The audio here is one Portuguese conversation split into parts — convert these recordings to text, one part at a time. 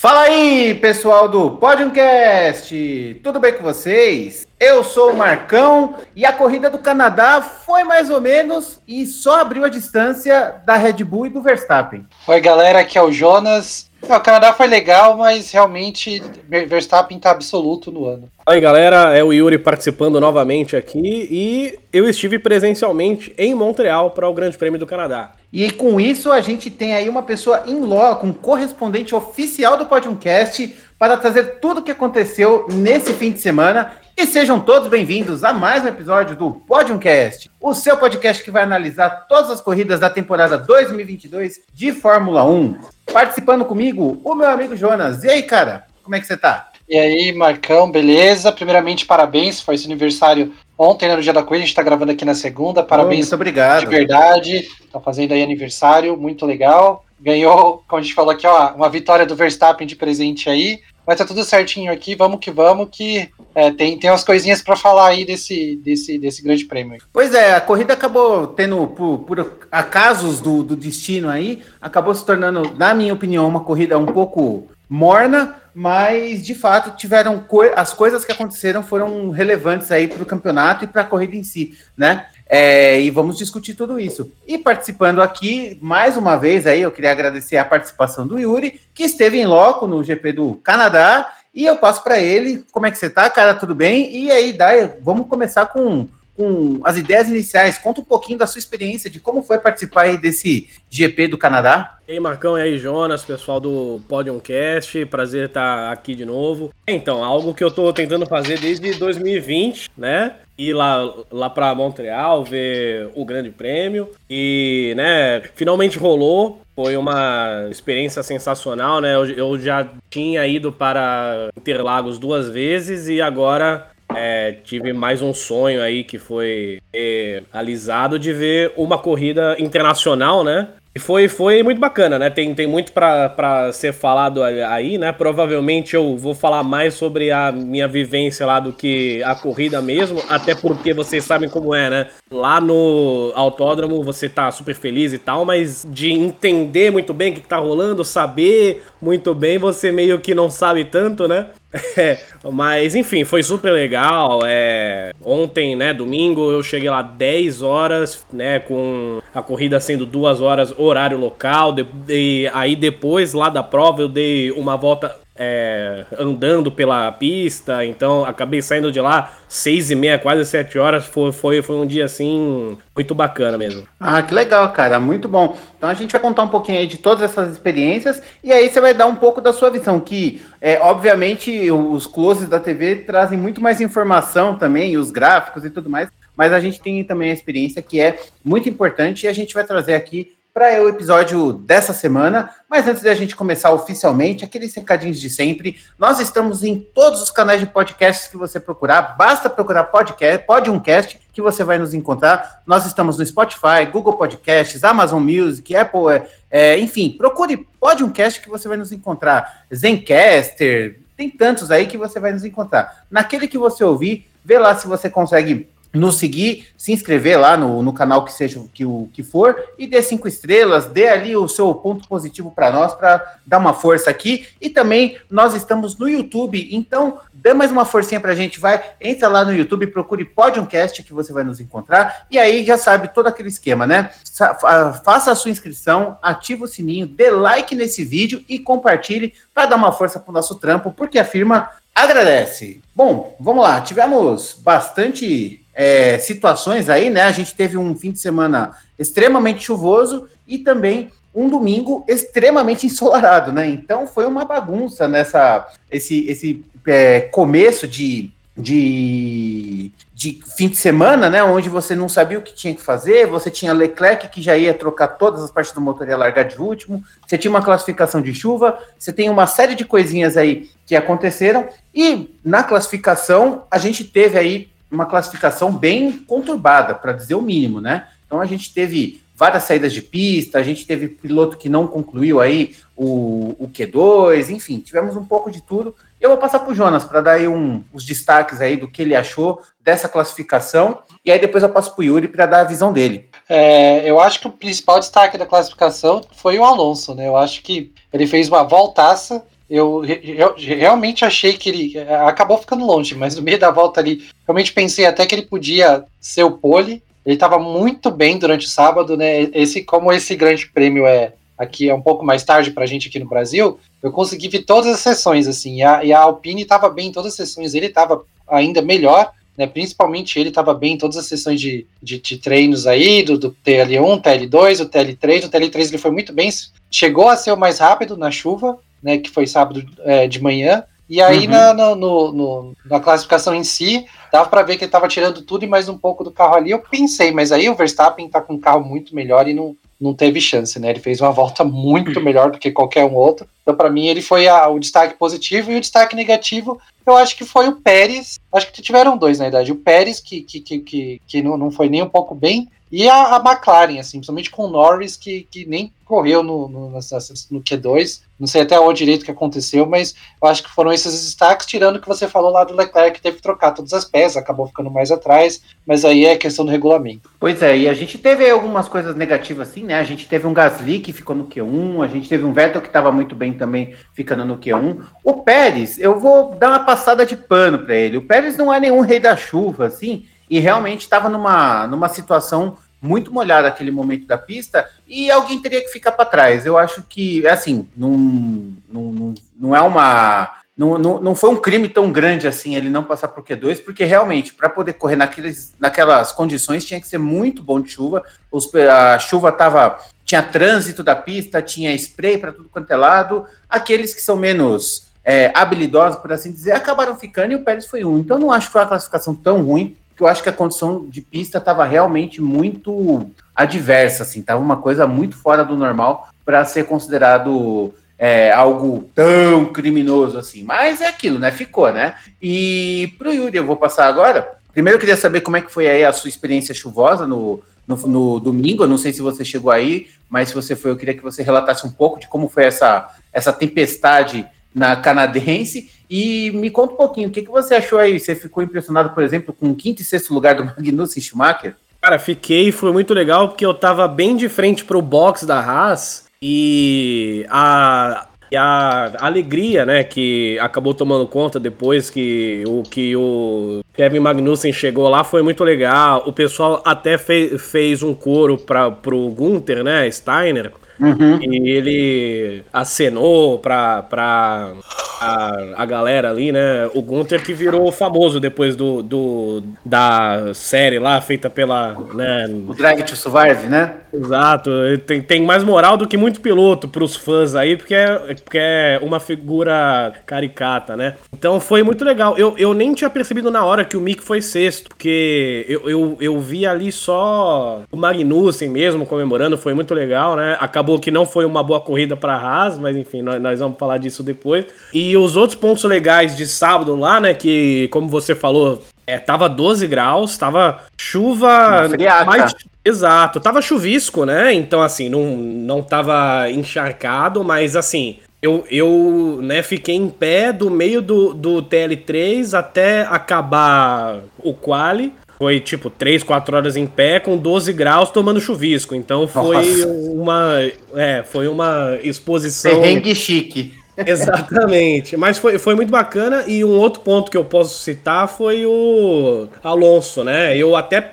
Fala aí, pessoal do Podiumcast! Tudo bem com vocês? Eu sou o Marcão e a corrida do Canadá foi mais ou menos e só abriu a distância da Red Bull e do Verstappen. Oi, galera, aqui é o Jonas. o Canadá foi legal, mas realmente Verstappen tá absoluto no ano. Oi, galera, é o Yuri participando novamente aqui e eu estive presencialmente em Montreal para o Grande Prêmio do Canadá. E com isso a gente tem aí uma pessoa em loco, um correspondente oficial do Podiumcast para trazer tudo o que aconteceu nesse fim de semana. E sejam todos bem-vindos a mais um episódio do Podiumcast, o seu podcast que vai analisar todas as corridas da temporada 2022 de Fórmula 1. Participando comigo, o meu amigo Jonas. E aí, cara, como é que você tá? E aí, Marcão, beleza? Primeiramente, parabéns, foi esse aniversário ontem, né, no dia da coisa, a gente tá gravando aqui na segunda. Parabéns. muito obrigado. De verdade. Tá fazendo aí aniversário, muito legal. Ganhou, como a gente falou aqui, ó, uma vitória do Verstappen de presente aí. Mas tá tudo certinho aqui, vamos que vamos, que é, tem, tem umas coisinhas para falar aí desse, desse, desse grande prêmio. Pois é, a corrida acabou tendo, por, por acasos do, do destino aí, acabou se tornando, na minha opinião, uma corrida um pouco morna, mas de fato tiveram co as coisas que aconteceram foram relevantes aí para o campeonato e para a corrida em si, né? É, e vamos discutir tudo isso. E participando aqui, mais uma vez, aí eu queria agradecer a participação do Yuri, que esteve em loco no GP do Canadá, e eu passo para ele. Como é que você tá, cara? Tudo bem? E aí, Dai, vamos começar com com as ideias iniciais. Conta um pouquinho da sua experiência, de como foi participar desse GP do Canadá. E aí, Marcão, e aí, Jonas, pessoal do Podiumcast, prazer estar aqui de novo. Então, algo que eu estou tentando fazer desde 2020, né? Ir lá, lá para Montreal, ver o Grande Prêmio. E, né, finalmente rolou. Foi uma experiência sensacional, né? Eu, eu já tinha ido para Interlagos duas vezes e agora é, tive mais um sonho aí que foi realizado de ver uma corrida internacional, né? E foi, foi muito bacana, né? Tem, tem muito para ser falado aí, né? Provavelmente eu vou falar mais sobre a minha vivência lá do que a corrida mesmo, até porque vocês sabem como é, né? Lá no autódromo você tá super feliz e tal, mas de entender muito bem o que, que tá rolando, saber muito bem, você meio que não sabe tanto, né? É, mas enfim, foi super legal. É, ontem, né, domingo, eu cheguei lá 10 horas, né, com a corrida sendo duas horas horário local. De, aí depois, lá da prova, eu dei uma volta é, andando pela pista, então acabei saindo de lá seis e meia, quase sete horas. Foi, foi, foi um dia assim muito bacana mesmo. Ah, que legal, cara, muito bom. Então a gente vai contar um pouquinho aí de todas essas experiências e aí você vai dar um pouco da sua visão, que é, obviamente os closes da TV trazem muito mais informação também, os gráficos e tudo mais, mas a gente tem também a experiência que é muito importante e a gente vai trazer aqui para o episódio dessa semana. Mas antes da gente começar oficialmente, aqueles recadinhos de sempre, nós estamos em todos os canais de podcasts que você procurar. Basta procurar podcast, Podiumcast, que você vai nos encontrar. Nós estamos no Spotify, Google Podcasts, Amazon Music, Apple, é, é, enfim, procure Podiumcast que você vai nos encontrar. Zencaster, tem tantos aí que você vai nos encontrar. Naquele que você ouvir, vê lá se você consegue nos seguir, se inscrever lá no, no canal que seja que o que for e dê cinco estrelas, dê ali o seu ponto positivo para nós para dar uma força aqui e também nós estamos no YouTube, então dê mais uma forcinha para a gente, vai, entra lá no YouTube, procure Podiumcast que você vai nos encontrar e aí já sabe todo aquele esquema, né? Faça a sua inscrição, ativa o sininho, dê like nesse vídeo e compartilhe para dar uma força para o nosso trampo, porque a firma agradece. Bom, vamos lá, tivemos bastante é, situações aí, né? A gente teve um fim de semana extremamente chuvoso e também um domingo extremamente ensolarado, né? Então foi uma bagunça nessa esse, esse é, começo de, de, de fim de semana, né? Onde você não sabia o que tinha que fazer, você tinha Leclerc que já ia trocar todas as partes do motor e largar de último, você tinha uma classificação de chuva, você tem uma série de coisinhas aí que aconteceram, e na classificação a gente teve aí uma classificação bem conturbada, para dizer o mínimo, né? Então a gente teve várias saídas de pista, a gente teve piloto que não concluiu aí o, o Q2, enfim, tivemos um pouco de tudo. Eu vou passar para o Jonas para dar aí um, os destaques aí do que ele achou dessa classificação, e aí depois eu passo para o Yuri para dar a visão dele. É, eu acho que o principal destaque da classificação foi o Alonso, né? Eu acho que ele fez uma voltaça eu, realmente achei que ele acabou ficando longe, mas no meio da volta ali, realmente pensei até que ele podia ser o pole. Ele estava muito bem durante o sábado, né? Esse, como esse grande prêmio é aqui é um pouco mais tarde para a gente aqui no Brasil, eu consegui ver todas as sessões, assim, e a, e a Alpine estava bem em todas as sessões, ele estava ainda melhor, né, principalmente ele estava bem em todas as sessões de, de, de treinos aí, do, do, TL1, TL2, o TL3, o TL3 ele foi muito bem, chegou a ser o mais rápido na chuva, né, que foi sábado é, de manhã, e aí uhum. na, no, no, na classificação em si, dava para ver que ele estava tirando tudo e mais um pouco do carro ali. Eu pensei, mas aí o Verstappen está com um carro muito melhor e não, não teve chance, né? Ele fez uma volta muito melhor do que qualquer um outro. Então, para mim, ele foi a, o destaque positivo e o destaque negativo. Eu acho que foi o Pérez. Acho que tiveram dois, na verdade. O Pérez, que, que, que, que, que não, não foi nem um pouco bem, e a, a McLaren, assim, principalmente com o Norris, que, que nem correu no, no, no Q2. Não sei até onde direito que aconteceu, mas eu acho que foram esses destaques, tirando o que você falou lá do Leclerc, que teve que trocar todas as peças, acabou ficando mais atrás, mas aí é questão do regulamento. Pois é, e a gente teve algumas coisas negativas assim, né? A gente teve um Gasly que ficou no Q1, a gente teve um Vettel que estava muito bem também ficando no Q1. O Pérez, eu vou dar uma passada de pano para ele. O Pérez não é nenhum rei da chuva, assim, e realmente estava numa, numa situação muito molhada aquele momento da pista e alguém teria que ficar para trás. Eu acho que, assim, não, não, não é uma. Não, não, não foi um crime tão grande assim ele não passar por Q2, porque realmente, para poder correr naqueles, naquelas condições, tinha que ser muito bom de chuva. Os, a chuva tava. Tinha trânsito da pista, tinha spray para tudo quanto é lado. Aqueles que são menos é, habilidosos, por assim dizer, acabaram ficando e o Pérez foi um. Então, não acho que foi uma classificação tão ruim que eu acho que a condição de pista estava realmente muito adversa, assim, estava uma coisa muito fora do normal para ser considerado é, algo tão criminoso assim. Mas é aquilo, né? Ficou, né? E para o Yuri, eu vou passar agora. Primeiro eu queria saber como é que foi aí a sua experiência chuvosa no, no, no, domingo. Eu não sei se você chegou aí, mas se você foi, eu queria que você relatasse um pouco de como foi essa, essa tempestade na canadense. E me conta um pouquinho, o que, que você achou aí? Você ficou impressionado, por exemplo, com o quinto e sexto lugar do Magnussen Schumacher? Cara, fiquei, foi muito legal, porque eu tava bem de frente pro box da Haas e a, e a alegria, né, que acabou tomando conta depois que o que o Kevin Magnussen chegou lá foi muito legal. O pessoal até fez, fez um coro para pro Gunther, né, Steiner, Uhum. E ele acenou pra, pra a, a galera ali, né? O Gunther que virou famoso depois do, do da série lá, feita pela. Né? O Drag to Survive, né? Exato. Tem, tem mais moral do que muito piloto pros fãs aí, porque é, porque é uma figura caricata, né? Então foi muito legal. Eu, eu nem tinha percebido na hora que o Mick foi sexto, porque eu, eu, eu vi ali só o Magnussen mesmo comemorando, foi muito legal, né? Acabou acabou que não foi uma boa corrida para a Haas, mas enfim, nós, nós, vamos falar disso depois. E os outros pontos legais de sábado lá, né, que como você falou, é, tava 12 graus, tava chuva mais exato, tava chuvisco, né? Então assim, não não tava encharcado, mas assim, eu, eu né, fiquei em pé do meio do, do TL3 até acabar o quali. Foi tipo 3, 4 horas em pé com 12 graus tomando chuvisco. Então foi Nossa. uma é, foi uma exposição Perrengue chique. Exatamente. Mas foi, foi muito bacana. E um outro ponto que eu posso citar foi o Alonso, né? Eu até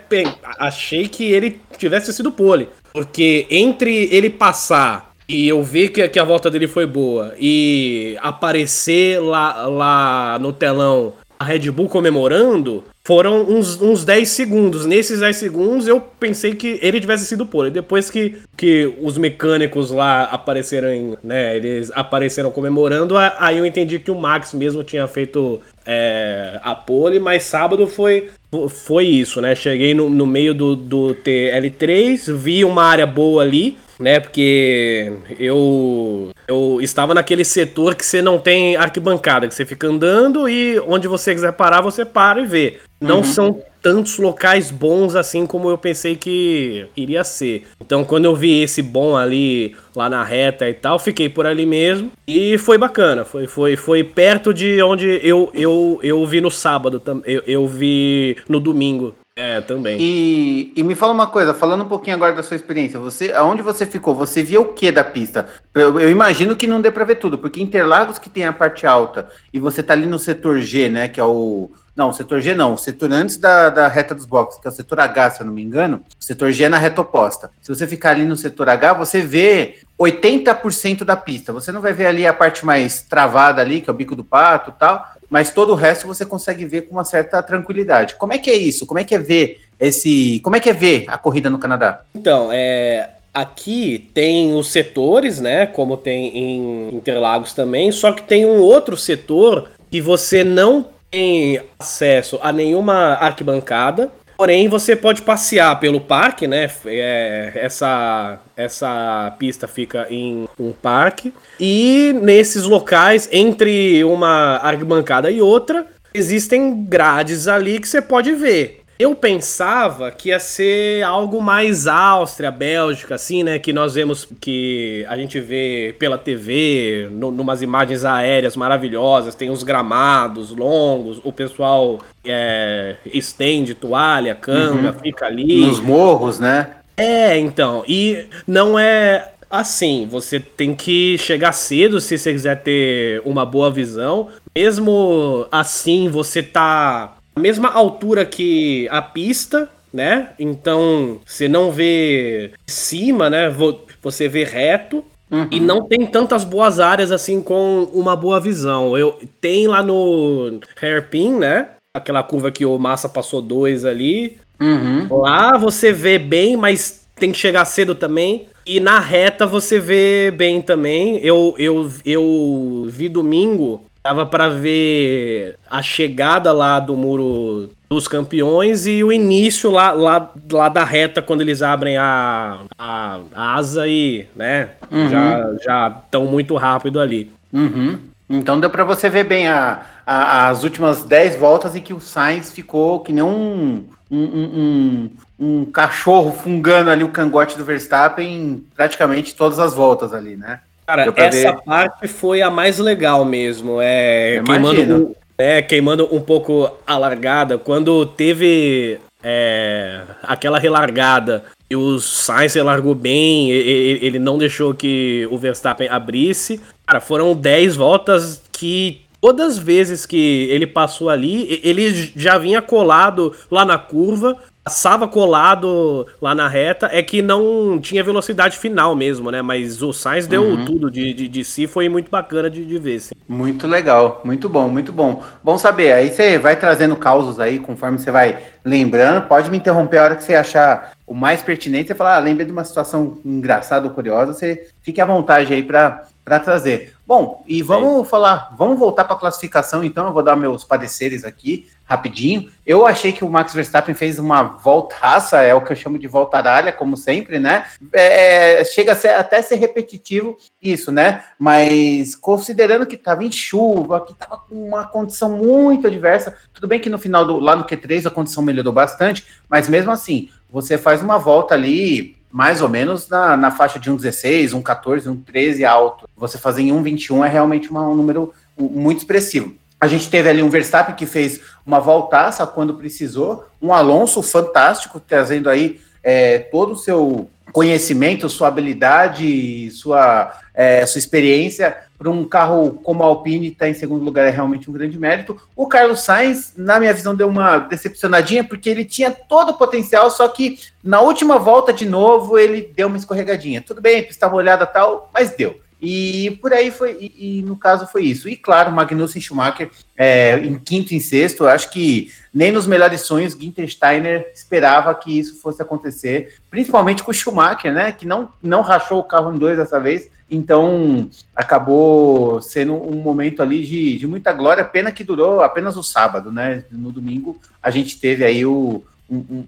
achei que ele tivesse sido pole. Porque entre ele passar e eu ver que, que a volta dele foi boa e aparecer lá, lá no telão a Red Bull comemorando, foram uns, uns 10 segundos. Nesses 10 segundos eu pensei que ele tivesse sido pole. Depois que, que os mecânicos lá apareceram, né, eles apareceram comemorando, aí eu entendi que o Max mesmo tinha feito é, a pole, mas sábado foi, foi isso, né? Cheguei no, no meio do, do TL3, vi uma área boa ali, né? Porque eu eu estava naquele setor que você não tem arquibancada, que você fica andando e onde você quiser parar, você para e vê. Não uhum. são tantos locais bons assim como eu pensei que iria ser. Então, quando eu vi esse bom ali lá na reta e tal, fiquei por ali mesmo e foi bacana. Foi, foi, foi perto de onde eu, eu, eu vi no sábado, eu, eu vi no domingo É, também. E, e me fala uma coisa, falando um pouquinho agora da sua experiência, você, aonde você ficou? Você via o que da pista? Eu, eu, imagino que não dê para ver tudo, porque Interlagos que tem a parte alta e você tá ali no setor G, né, que é o não, setor G não, o setor antes da, da reta dos boxes, que é o setor H, se eu não me engano, setor G é na reta oposta. Se você ficar ali no setor H, você vê 80% da pista. Você não vai ver ali a parte mais travada ali, que é o bico do pato e tal, mas todo o resto você consegue ver com uma certa tranquilidade. Como é que é isso? Como é que é ver esse. Como é que é ver a corrida no Canadá? Então, é. Aqui tem os setores, né? Como tem em Interlagos também, só que tem um outro setor que você não tem acesso a nenhuma arquibancada, porém você pode passear pelo parque, né? É, essa, essa pista fica em um parque. E nesses locais, entre uma arquibancada e outra, existem grades ali que você pode ver. Eu pensava que ia ser algo mais Áustria, Bélgica, assim, né? Que nós vemos que a gente vê pela TV, no, numas imagens aéreas maravilhosas, tem os gramados longos, o pessoal é, estende toalha, canga, uhum. fica ali. Nos morros, né? É, então. E não é assim, você tem que chegar cedo se você quiser ter uma boa visão. Mesmo assim, você tá mesma altura que a pista, né? Então você não vê cima, né? Você vê reto. Uhum. E não tem tantas boas áreas assim com uma boa visão. Eu tem lá no hairpin, né? Aquela curva que o Massa passou dois ali. Uhum. Lá você vê bem, mas tem que chegar cedo também. E na reta você vê bem também. Eu, eu, eu vi domingo Dava para ver a chegada lá do muro dos campeões e o início lá, lá, lá da reta quando eles abrem a, a, a asa e, né, uhum. já estão muito rápido ali. Uhum. Então deu para você ver bem a, a, as últimas 10 voltas e que o Sainz ficou que nem um, um, um, um, cachorro fungando ali o cangote do Verstappen praticamente todas as voltas ali, né? Cara, essa ver. parte foi a mais legal mesmo. É, queimando, é, queimando um pouco a largada. Quando teve é, aquela relargada e o Sainz largou bem, ele, ele não deixou que o Verstappen abrisse. Cara, foram 10 voltas que todas as vezes que ele passou ali, ele já vinha colado lá na curva passava colado lá na reta, é que não tinha velocidade final mesmo, né? Mas o Sainz deu uhum. tudo de, de, de, si, foi muito bacana de, de ver. Sim. Muito legal, muito bom, muito bom. Bom saber, aí você vai trazendo causos aí, conforme você vai lembrando, pode me interromper a hora que você achar o mais pertinente, você falar, ah, lembrei de uma situação engraçada ou curiosa, você fique à vontade aí para trazer. Bom, e vamos Sim. falar, vamos voltar para a classificação, então eu vou dar meus pareceres aqui rapidinho. Eu achei que o Max Verstappen fez uma voltaça, é o que eu chamo de voltaralha, como sempre, né? É, chega a ser, até ser repetitivo isso, né? Mas considerando que estava em chuva, que estava com uma condição muito adversa, tudo bem que no final do lá no Q3 a condição melhorou bastante, mas mesmo assim, você faz uma volta ali mais ou menos na, na faixa de um 16, um 14, um 13 alto. Você fazer em 1,21 é realmente uma, um número muito expressivo. A gente teve ali um Verstappen que fez uma voltaça quando precisou, um Alonso fantástico, trazendo aí é, todo o seu conhecimento, sua habilidade, sua, é, sua experiência para um carro como a Alpine estar tá em segundo lugar é realmente um grande mérito. O Carlos Sainz, na minha visão, deu uma decepcionadinha porque ele tinha todo o potencial, só que na última volta de novo ele deu uma escorregadinha. Tudo bem, pista molhada tal, mas deu. E por aí foi, e, e, no caso foi isso. E claro, Magnussen Schumacher é, em quinto e sexto, acho que nem nos melhores sonhos Ginter Steiner esperava que isso fosse acontecer, principalmente com o Schumacher, né? Que não, não rachou o carro em dois dessa vez, então acabou sendo um momento ali de, de muita glória, pena que durou apenas o sábado, né? No domingo a gente teve aí o,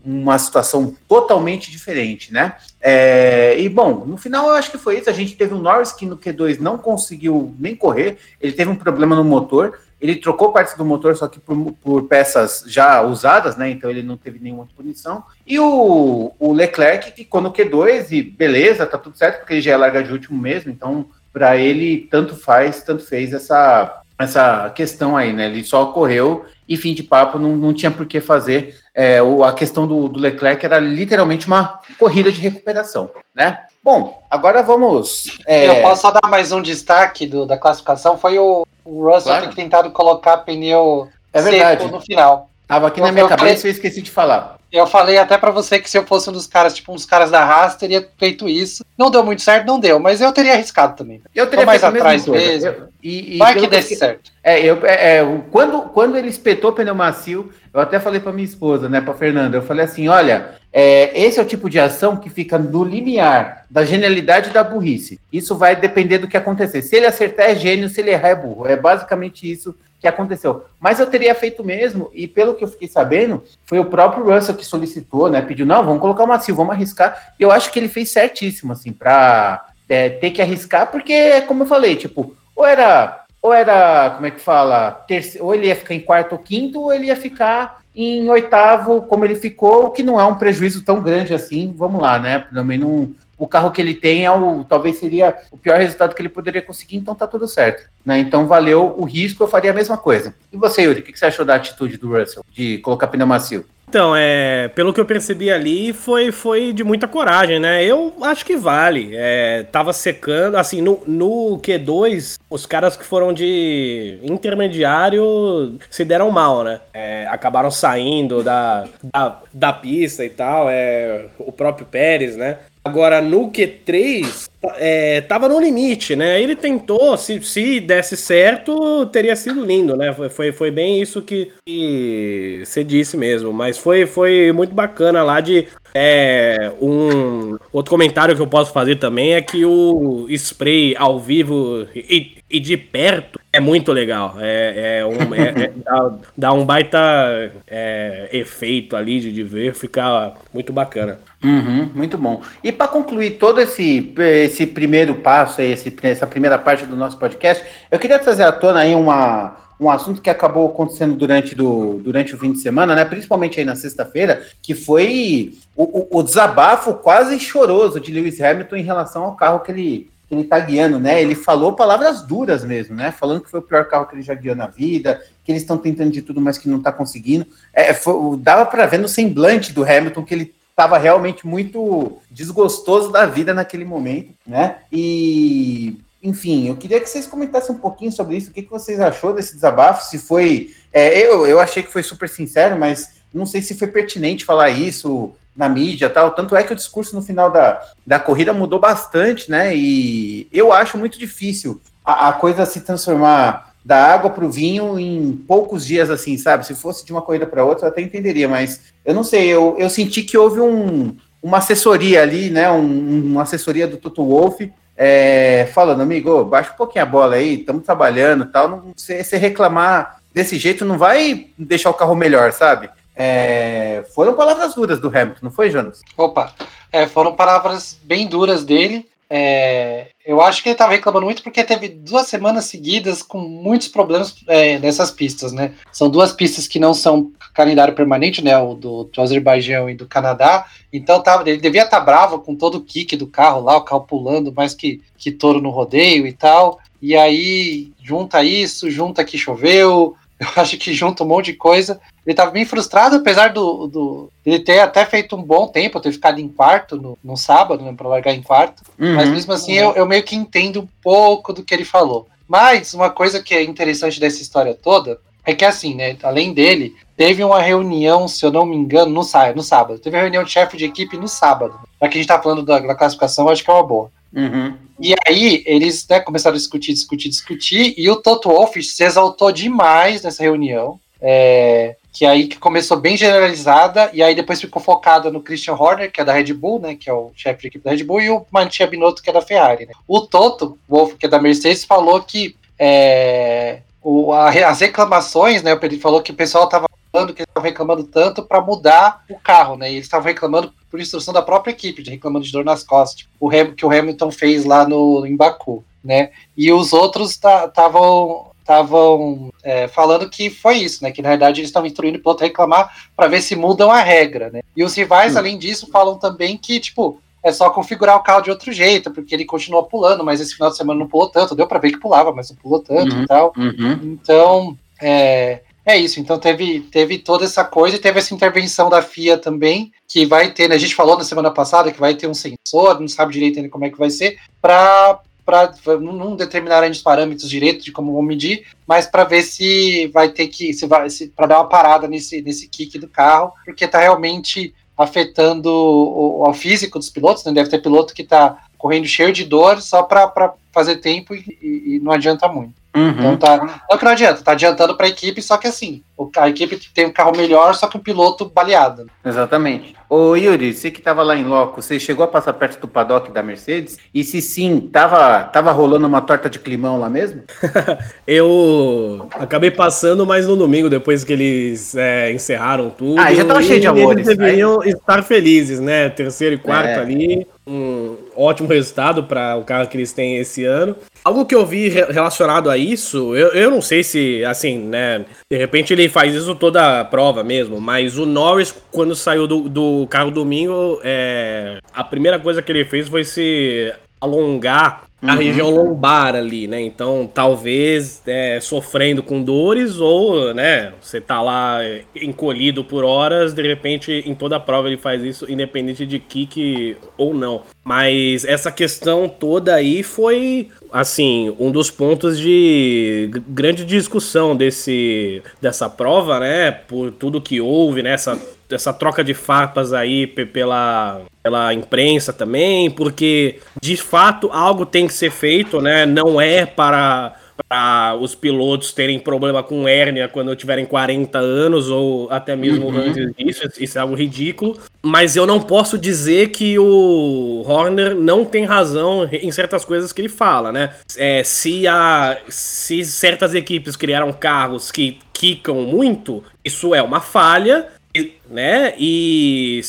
uma situação totalmente diferente, né? É, e bom, no final eu acho que foi isso. A gente teve o Norris que no Q2 não conseguiu nem correr, ele teve um problema no motor, ele trocou partes do motor, só que por, por peças já usadas, né? Então ele não teve nenhuma punição. E o, o Leclerc ficou no Q2 e beleza, tá tudo certo, porque ele já é larga de último mesmo, então para ele tanto faz, tanto fez essa essa questão aí, né? Ele só correu e fim de papo, não, não tinha por que fazer. É, o, a questão do, do Leclerc era literalmente uma corrida de recuperação, né? Bom, agora vamos. É... Eu posso só dar mais um destaque do, da classificação: foi o, o Russell claro. ter tentado colocar pneu é verdade. no final. Tava aqui eu, na minha cabeça e eu esqueci de falar. Eu falei até para você que se eu fosse um dos caras, tipo, um dos caras da Haas, teria feito isso. Não deu muito certo, não deu, mas eu teria arriscado também. Eu teria mais atrás mesmo. Eu, e, e Vai que desse certo. É, eu, é, é, quando, quando ele espetou pneu macio, eu até falei para minha esposa, né, para Fernanda, eu falei assim, olha, é, esse é o tipo de ação que fica no limiar da genialidade e da burrice. Isso vai depender do que acontecer. Se ele acertar é gênio, se ele errar é burro. É basicamente isso que aconteceu. Mas eu teria feito mesmo, e pelo que eu fiquei sabendo, foi o próprio Russell que solicitou, né? Pediu, não, vamos colocar o macio, vamos arriscar. Eu acho que ele fez certíssimo, assim, para é, ter que arriscar, porque, como eu falei, tipo, ou era, ou era, como é que fala, terceiro, ou ele ia ficar em quarto ou quinto, ou ele ia ficar em oitavo, como ele ficou, que não é um prejuízo tão grande assim, vamos lá, né? Também não, o carro que ele tem é o, talvez seria o pior resultado que ele poderia conseguir, então tá tudo certo. Né? Então valeu o risco, eu faria a mesma coisa. E você, Yuri, o que você achou da atitude do Russell de colocar pneu macio? Então, é, pelo que eu percebi ali, foi, foi de muita coragem, né? Eu acho que vale. É, tava secando, assim, no, no Q2, os caras que foram de intermediário se deram mal, né? É, acabaram saindo da, da, da, pista e tal. É, o próprio Pérez, né? Agora, no Q3, é, tava no limite, né? Ele tentou, se, se desse certo, teria sido lindo, né? Foi, foi, foi bem isso que, você disse mesmo. Mas foi, foi muito bacana lá de. É, um outro comentário que eu posso fazer também é que o spray ao vivo e de perto é muito legal. É, é um, é, é, dá, dá, um baita é, efeito ali de, de ver, fica muito bacana. Uhum, muito bom. E para concluir todo esse, esse primeiro passo, esse, essa primeira parte do nosso podcast, eu queria trazer à tona aí uma, um assunto que acabou acontecendo durante, do, durante o fim de semana, né? Principalmente aí na sexta-feira, que foi o, o, o, desabafo quase choroso de Lewis Hamilton em relação ao carro que ele, ele tá guiando, né? Ele falou palavras duras mesmo, né? Falando que foi o pior carro que ele já guiou na vida, que eles estão tentando de tudo, mas que não tá conseguindo. É, foi, dava para ver no semblante do Hamilton que ele estava realmente muito desgostoso da vida naquele momento, né? E, enfim, eu queria que vocês comentassem um pouquinho sobre isso. O que, que vocês achou desse desabafo? Se foi. É, eu, eu achei que foi super sincero, mas não sei se foi pertinente falar isso na mídia tal. Tanto é que o discurso no final da, da corrida mudou bastante, né? E eu acho muito difícil a, a coisa se transformar da água para o vinho em poucos dias, assim, sabe? Se fosse de uma corrida para outra, eu até entenderia, mas eu não sei, eu, eu senti que houve um, uma assessoria ali, né? Um, uma assessoria do Toto Wolff é, falando, amigo, baixa um pouquinho a bola aí, estamos trabalhando tal. Não, se, se reclamar desse jeito, não vai deixar o carro melhor, sabe? É, foram palavras duras do Hamilton, não foi, Jonas? Opa, é, foram palavras bem duras dele. É, eu acho que ele estava reclamando muito porque teve duas semanas seguidas com muitos problemas é, nessas pistas, né? São duas pistas que não são calendário permanente, né? O do, do Azerbaijão e do Canadá. Então tá, ele devia estar tá bravo com todo o kick do carro lá, o carro pulando mais que, que touro no rodeio e tal. E aí junta isso, junta que choveu, eu acho que junta um monte de coisa. Ele estava bem frustrado, apesar do, do ele ter até feito um bom tempo, ter ficado em quarto no, no sábado, né, para largar em quarto. Uhum. Mas mesmo assim, eu, eu meio que entendo um pouco do que ele falou. Mas uma coisa que é interessante dessa história toda é que assim, né? Além dele, teve uma reunião, se eu não me engano, no, no sábado. Teve uma reunião de chefe de equipe no sábado. Já que a gente tá falando da, da classificação, acho que é uma boa. Uhum. E aí, eles né, começaram a discutir, discutir, discutir, e o Toto Wolff se exaltou demais nessa reunião. É, que aí que começou bem generalizada, e aí depois ficou focada no Christian Horner, que é da Red Bull, né? Que é o chefe de equipe da Red Bull, e o Mattia Binotto, que é da Ferrari. Né? O Toto Wolff, que é da Mercedes, falou que é, o, a, as reclamações, né? Ele falou que o pessoal estava que eles estavam reclamando tanto para mudar o carro, né? E eles estavam reclamando por instrução da própria equipe, de reclamando de dor nas costas, tipo, o que o Hamilton fez lá no em Baku, né? E os outros estavam estavam é, falando que foi isso, né? Que na verdade eles estavam instruindo o piloto a reclamar para ver se mudam a regra, né? E os rivais, hum. além disso, falam também que, tipo, é só configurar o carro de outro jeito, porque ele continua pulando, mas esse final de semana não pulou tanto. Deu para ver que pulava, mas não pulou tanto uhum, e tal. Uhum. Então, é, é isso. Então teve, teve toda essa coisa e teve essa intervenção da FIA também, que vai ter, né, a gente falou na semana passada que vai ter um sensor, não sabe direito ainda como é que vai ser, para para não determinar ainda os parâmetros direito de como vão medir, mas para ver se vai ter que se vai se, para dar uma parada nesse nesse kick do carro, porque está realmente afetando o, o, físico dos pilotos, né? Deve ter piloto que está correndo cheio de dor só para fazer tempo e, e, não adianta muito. Uhum. Então tá. Não que não adianta, tá adiantando para a equipe, só que assim, a equipe tem um carro melhor, só que o piloto baleado. Exatamente. Ô Yuri, você que estava lá em loco, você chegou a passar perto do paddock da Mercedes? E se sim, tava, tava rolando uma torta de climão lá mesmo? eu acabei passando, mas no domingo, depois que eles é, encerraram tudo. Ah, já tava cheio de amores. Eles deveriam Aí... estar felizes, né? Terceiro e quarto é. ali. Um ótimo resultado para o carro que eles têm esse ano. Algo que eu vi relacionado a isso, eu, eu não sei se, assim, né? De repente ele faz isso toda a prova mesmo, mas o Norris, quando saiu do, do carro domingo, é, a primeira coisa que ele fez foi se alongar a uhum. região lombar ali, né? Então, talvez é, sofrendo com dores ou, né, você tá lá encolhido por horas, de repente em toda a prova ele faz isso, independente de kick ou não. Mas essa questão toda aí foi, assim, um dos pontos de grande discussão desse, dessa prova, né? Por tudo que houve, né? Essa essa troca de farpas aí pela, pela imprensa também, porque de fato algo tem que ser feito, né? Não é para para os pilotos terem problema com hérnia quando tiverem 40 anos ou até mesmo uhum. antes disso, isso é algo ridículo. Mas eu não posso dizer que o Horner não tem razão em certas coisas que ele fala, né? É, se, a, se certas equipes criaram carros que quicam muito, isso é uma falha, né? E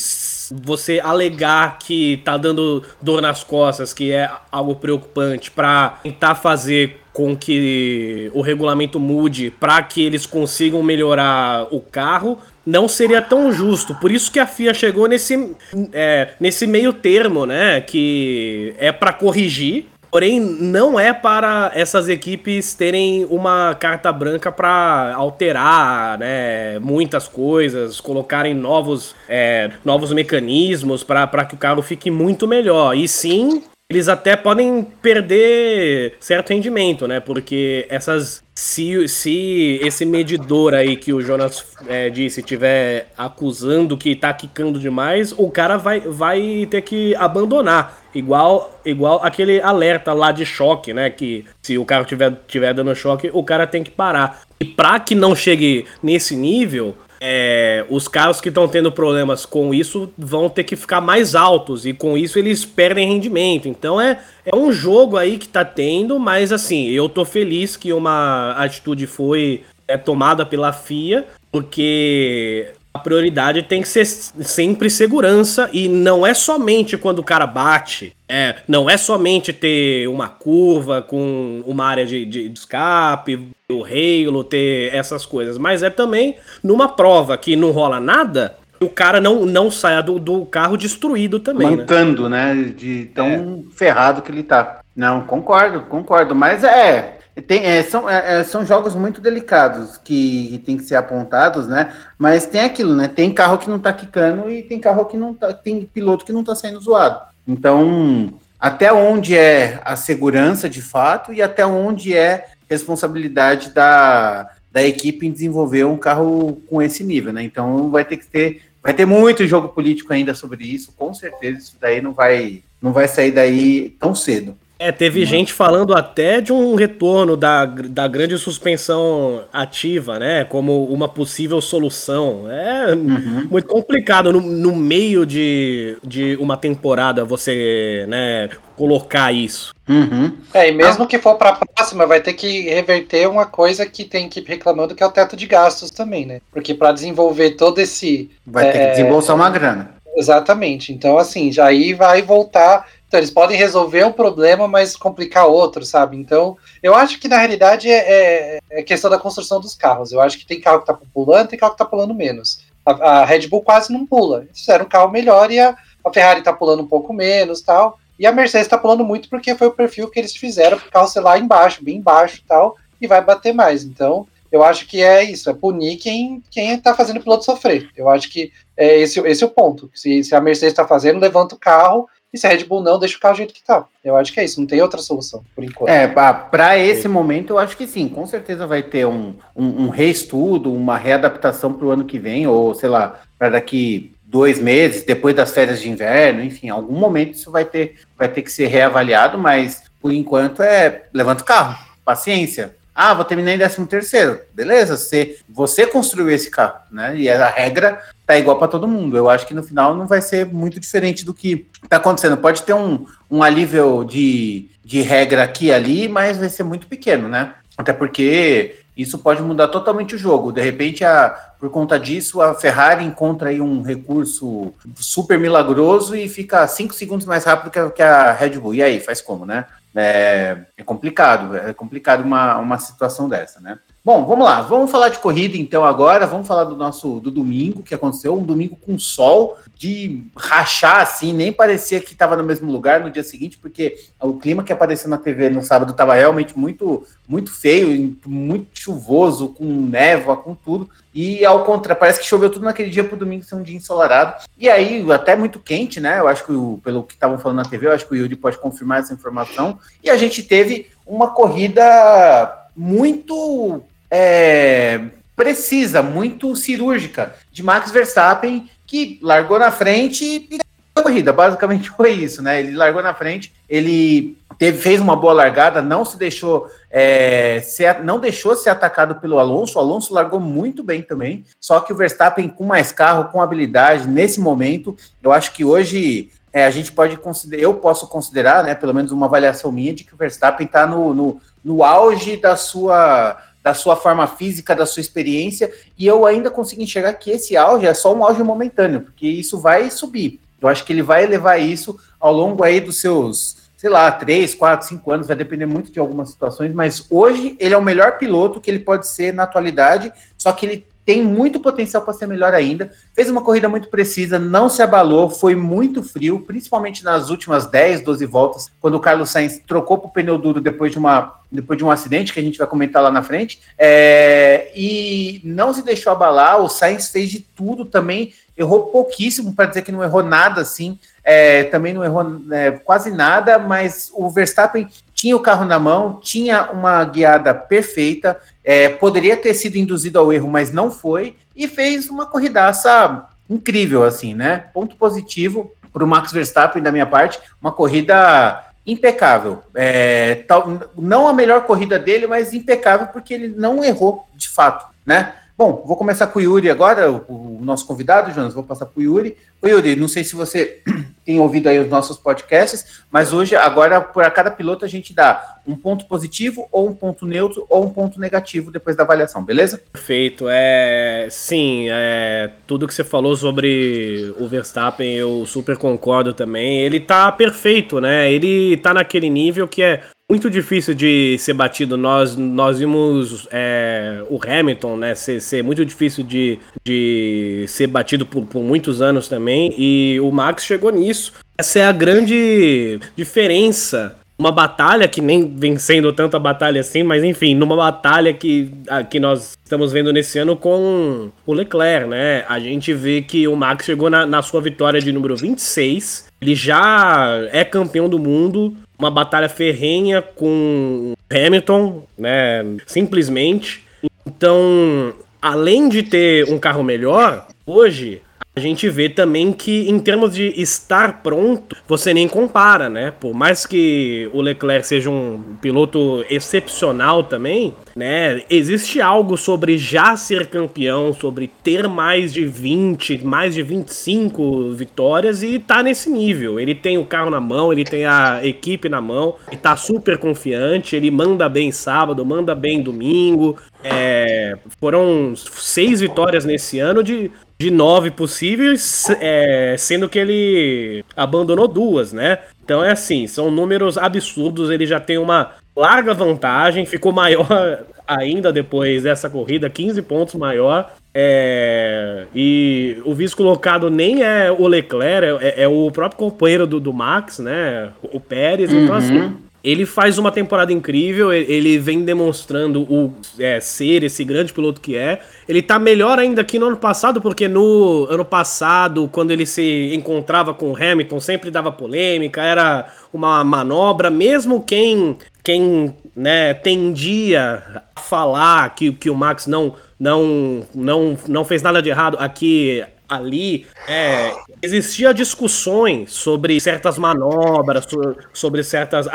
você alegar que tá dando dor nas costas, que é algo preocupante, para tentar fazer com que o regulamento mude para que eles consigam melhorar o carro, não seria tão justo. Por isso que a FIA chegou nesse, é, nesse meio termo, né? Que é para corrigir, Porém, não é para essas equipes terem uma carta branca para alterar né, muitas coisas, colocarem novos, é, novos mecanismos para que o carro fique muito melhor. E sim, eles até podem perder certo rendimento, né? Porque essas. Se, se esse medidor aí que o Jonas é, disse estiver acusando que tá quicando demais, o cara vai, vai ter que abandonar. Igual, igual aquele alerta lá de choque, né? Que se o carro tiver, tiver dando choque, o cara tem que parar. E para que não chegue nesse nível, é, os carros que estão tendo problemas com isso vão ter que ficar mais altos e com isso eles perdem rendimento. Então é, é um jogo aí que tá tendo, mas assim, eu tô feliz que uma atitude foi é, tomada pela FIA, porque a prioridade tem que ser sempre segurança e não é somente quando o cara bate, é, não é somente ter uma curva com uma área de, de escape, o Halo, ter essas coisas, mas é também numa prova que não rola nada, o cara não, não saia do, do carro destruído também. Né? Mancando, né? né? De tão é. ferrado que ele tá. Não, concordo, concordo. Mas é, tem, é, são, é, é, são jogos muito delicados que, que tem que ser apontados, né? Mas tem aquilo, né? Tem carro que não tá quicando e tem carro que não tá. Tem piloto que não tá sendo zoado. Então, até onde é a segurança de fato e até onde é responsabilidade da, da equipe em desenvolver um carro com esse nível, né? Então vai ter que ter. Vai ter muito jogo político ainda sobre isso, com certeza isso daí não vai, não vai sair daí tão cedo. É, teve gente falando até de um retorno da, da grande suspensão ativa, né? Como uma possível solução. É uhum. muito complicado no, no meio de, de uma temporada você, né, colocar isso. Uhum. É, e mesmo ah. que for para a próxima, vai ter que reverter uma coisa que tem equipe reclamando, que é o teto de gastos também, né? Porque para desenvolver todo esse. Vai é, ter que é, desembolsar uma grana. Exatamente. Então, assim, já aí vai voltar então, eles podem resolver um problema, mas complicar outro, sabe? Então, eu acho que na realidade é, é, é questão da construção dos carros. Eu acho que tem carro que tá pulando, tem carro que tá pulando menos. A, a Red Bull quase não pula. Eles fizeram um carro melhor e a, a Ferrari tá pulando um pouco menos tal. E a Mercedes tá pulando muito porque foi o perfil que eles fizeram pro carro ser lá embaixo, bem embaixo tal, e vai bater mais. Então, eu acho que é isso, é punir quem, quem tá fazendo o piloto sofrer. Eu acho que é esse, esse é o ponto. Se, se a Mercedes está fazendo, levanta o carro e se a Red Bull não, deixa o carro do jeito que tá. Eu acho que é isso, não tem outra solução, por enquanto. É, para esse momento, eu acho que sim, com certeza vai ter um, um, um reestudo, uma readaptação para o ano que vem, ou sei lá, para daqui dois meses, depois das férias de inverno, enfim, em algum momento isso vai ter, vai ter que ser reavaliado, mas por enquanto é levanta o carro, paciência. Ah, vou terminar em 13 terceiro. Beleza, você, você construiu esse carro, né? E a regra tá igual para todo mundo. Eu acho que no final não vai ser muito diferente do que tá acontecendo. Pode ter um, um alívio de, de regra aqui e ali, mas vai ser muito pequeno, né? Até porque isso pode mudar totalmente o jogo. De repente, a, por conta disso, a Ferrari encontra aí um recurso super milagroso e fica cinco segundos mais rápido que a, que a Red Bull. E aí, faz como, né? É, é complicado, é complicado uma, uma situação dessa, né? Bom, vamos lá, vamos falar de corrida então agora, vamos falar do nosso do domingo que aconteceu, um domingo com sol, de rachar assim, nem parecia que estava no mesmo lugar no dia seguinte, porque o clima que apareceu na TV no sábado estava realmente muito muito feio, muito chuvoso, com névoa, com tudo. E ao contrário, parece que choveu tudo naquele dia para o domingo ser um dia ensolarado. E aí, até muito quente, né? Eu acho que, pelo que estavam falando na TV, eu acho que o Yuri pode confirmar essa informação. E a gente teve uma corrida muito é, precisa, muito cirúrgica de Max Verstappen, que largou na frente e a corrida. Basicamente foi isso, né? Ele largou na frente, ele teve, fez uma boa largada, não se deixou é, ser, não deixou ser atacado pelo Alonso. O Alonso largou muito bem também. Só que o Verstappen com mais carro, com habilidade nesse momento, eu acho que hoje é, a gente pode considerar, eu posso considerar, né, pelo menos uma avaliação minha de que o Verstappen está no, no, no auge da sua da sua forma física, da sua experiência, e eu ainda consigo enxergar que esse auge é só um auge momentâneo, porque isso vai subir. Eu acho que ele vai levar isso ao longo aí dos seus, sei lá, três, quatro, cinco anos, vai depender muito de algumas situações, mas hoje ele é o melhor piloto que ele pode ser na atualidade, só que ele tem muito potencial para ser melhor ainda. Fez uma corrida muito precisa, não se abalou, foi muito frio, principalmente nas últimas 10, 12 voltas, quando o Carlos Sainz trocou para o pneu duro depois de, uma, depois de um acidente, que a gente vai comentar lá na frente, é, e não se deixou abalar. O Sainz fez de tudo também, errou pouquíssimo, para dizer que não errou nada assim. É, também não errou é, quase nada, mas o Verstappen tinha o carro na mão, tinha uma guiada perfeita, é, poderia ter sido induzido ao erro, mas não foi, e fez uma corridaça incrível, assim, né? Ponto positivo para o Max Verstappen, da minha parte, uma corrida impecável. É, tal, não a melhor corrida dele, mas impecável, porque ele não errou de fato, né? Bom, vou começar com o Yuri agora, o, o nosso convidado, Jonas, vou passar para o Yuri. Oi, Yuri, não sei se você tem ouvido aí os nossos podcasts, mas hoje, agora, por cada piloto, a gente dá um ponto positivo, ou um ponto neutro, ou um ponto negativo depois da avaliação, beleza? Perfeito. É, sim, é, tudo que você falou sobre o Verstappen, eu super concordo também. Ele tá perfeito, né? Ele tá naquele nível que é muito difícil de ser batido. Nós, nós vimos é, o Hamilton, né, ser, ser, muito difícil de, de ser batido por, por muitos anos também, e o Max chegou nisso. Essa é a grande diferença uma batalha que nem vem sendo tanta batalha assim, mas enfim, numa batalha que, a, que nós estamos vendo nesse ano com o Leclerc, né? A gente vê que o Max chegou na, na sua vitória de número 26, ele já é campeão do mundo, uma batalha ferrenha com Hamilton, né? Simplesmente. Então, além de ter um carro melhor, hoje a gente vê também que, em termos de estar pronto, você nem compara, né? Por mais que o Leclerc seja um piloto excepcional também, né? Existe algo sobre já ser campeão, sobre ter mais de 20, mais de 25 vitórias e tá nesse nível. Ele tem o carro na mão, ele tem a equipe na mão, e tá super confiante, ele manda bem sábado, manda bem domingo. É, foram seis vitórias nesse ano de de nove possíveis, é, sendo que ele abandonou duas, né? Então é assim, são números absurdos, ele já tem uma larga vantagem, ficou maior ainda depois dessa corrida, 15 pontos maior. É, e o vice colocado nem é o Leclerc, é, é o próprio companheiro do, do Max, né? O Pérez. Uhum. Então, assim, ele faz uma temporada incrível, ele vem demonstrando o é, ser esse grande piloto que é. Ele tá melhor ainda que no ano passado, porque no ano passado, quando ele se encontrava com o Hamilton, sempre dava polêmica, era uma manobra. Mesmo quem, quem né, tendia a falar que, que o Max não, não, não, não fez nada de errado aqui ali é, existia discussões sobre certas manobras, sobre certas,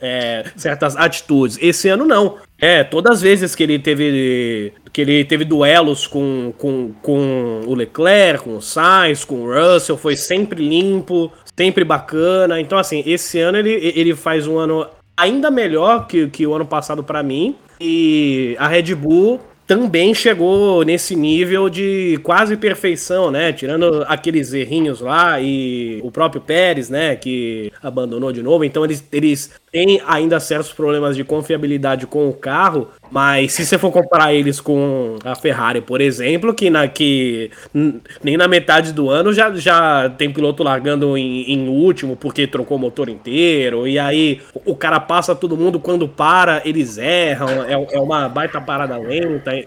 é, certas atitudes. Esse ano não. É, todas as vezes que ele teve que ele teve duelos com, com, com o Leclerc, com o Sainz, com o Russell, foi sempre limpo, sempre bacana. Então, assim, esse ano ele, ele faz um ano ainda melhor que, que o ano passado para mim. E a Red Bull também chegou nesse nível de quase perfeição, né? Tirando aqueles errinhos lá e o próprio Pérez, né? Que abandonou de novo. Então eles, eles têm ainda certos problemas de confiabilidade com o carro, mas se você for comparar eles com a Ferrari, por exemplo, que, na, que nem na metade do ano já, já tem piloto largando em, em último porque trocou o motor inteiro, e aí o cara passa todo mundo, quando para, eles erram, é, é uma baita parada lenta. E,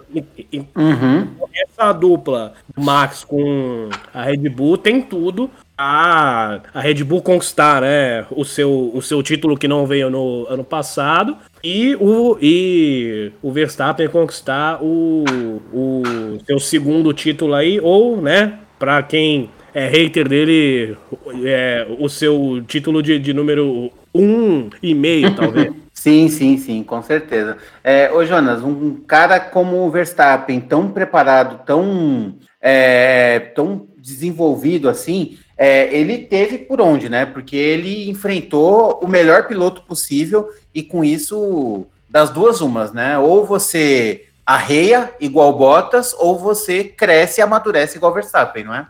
e, uhum. Essa dupla Max com a Red Bull tem tudo a, a Red Bull conquistar né, o, seu, o seu título que não veio no ano passado e o, e o Verstappen conquistar o, o seu segundo título aí, ou, né, para quem é hater dele, é, o seu título de, de número um e meio, talvez. Sim, sim, sim, com certeza. É, ô Jonas, um cara como o Verstappen, tão preparado, tão, é, tão desenvolvido assim, é, ele teve por onde, né? Porque ele enfrentou o melhor piloto possível e com isso, das duas umas, né? Ou você arreia igual Bottas, ou você cresce e amadurece igual Verstappen, não é?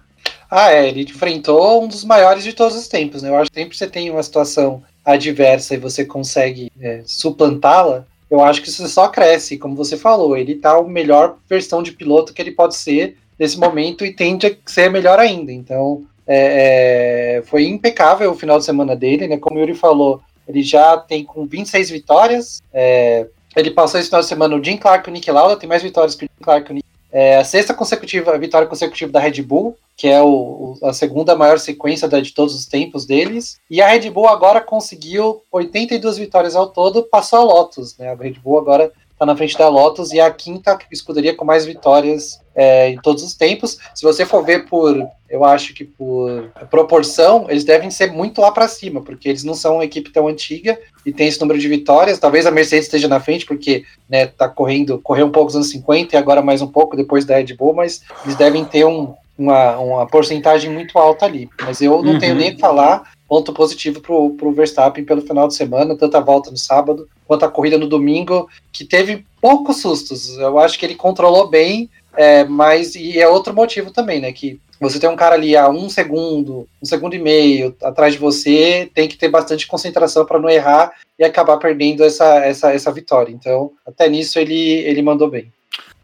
Ah, é, ele enfrentou um dos maiores de todos os tempos, né? Eu acho que sempre você tem uma situação adversa e você consegue é, suplantá-la, eu acho que você só cresce, como você falou, ele tá a melhor versão de piloto que ele pode ser nesse momento e tende a ser melhor ainda. Então, é, é, foi impecável o final de semana dele, né? Como o Yuri falou, ele já tem com 26 vitórias. É, ele passou esse final de semana o Jim Clark e o Nick Lauda, tem mais vitórias que o Jim Clark e o Nick. É, a sexta consecutiva, a vitória consecutiva da Red Bull, que é o, a segunda maior sequência da, de todos os tempos deles. E a Red Bull agora conseguiu 82 vitórias ao todo, passou a Lotus, né? A Red Bull agora está na frente da Lotus e é a quinta escuderia com mais vitórias é, em todos os tempos. Se você for ver por, eu acho que por proporção, eles devem ser muito lá para cima, porque eles não são uma equipe tão antiga e tem esse número de vitórias. Talvez a Mercedes esteja na frente, porque né, tá correndo, correu um pouco nos anos 50 e agora mais um pouco depois da Red Bull, mas eles devem ter um, uma, uma porcentagem muito alta ali. Mas eu não uhum. tenho nem que falar ponto positivo pro, pro Verstappen pelo final de semana, tanto a volta no sábado quanto a corrida no domingo, que teve poucos sustos. Eu acho que ele controlou bem, é, mas e é outro motivo também, né? Que você tem um cara ali a um segundo, um segundo e meio atrás de você, tem que ter bastante concentração para não errar e acabar perdendo essa, essa, essa vitória. Então, até nisso ele, ele mandou bem.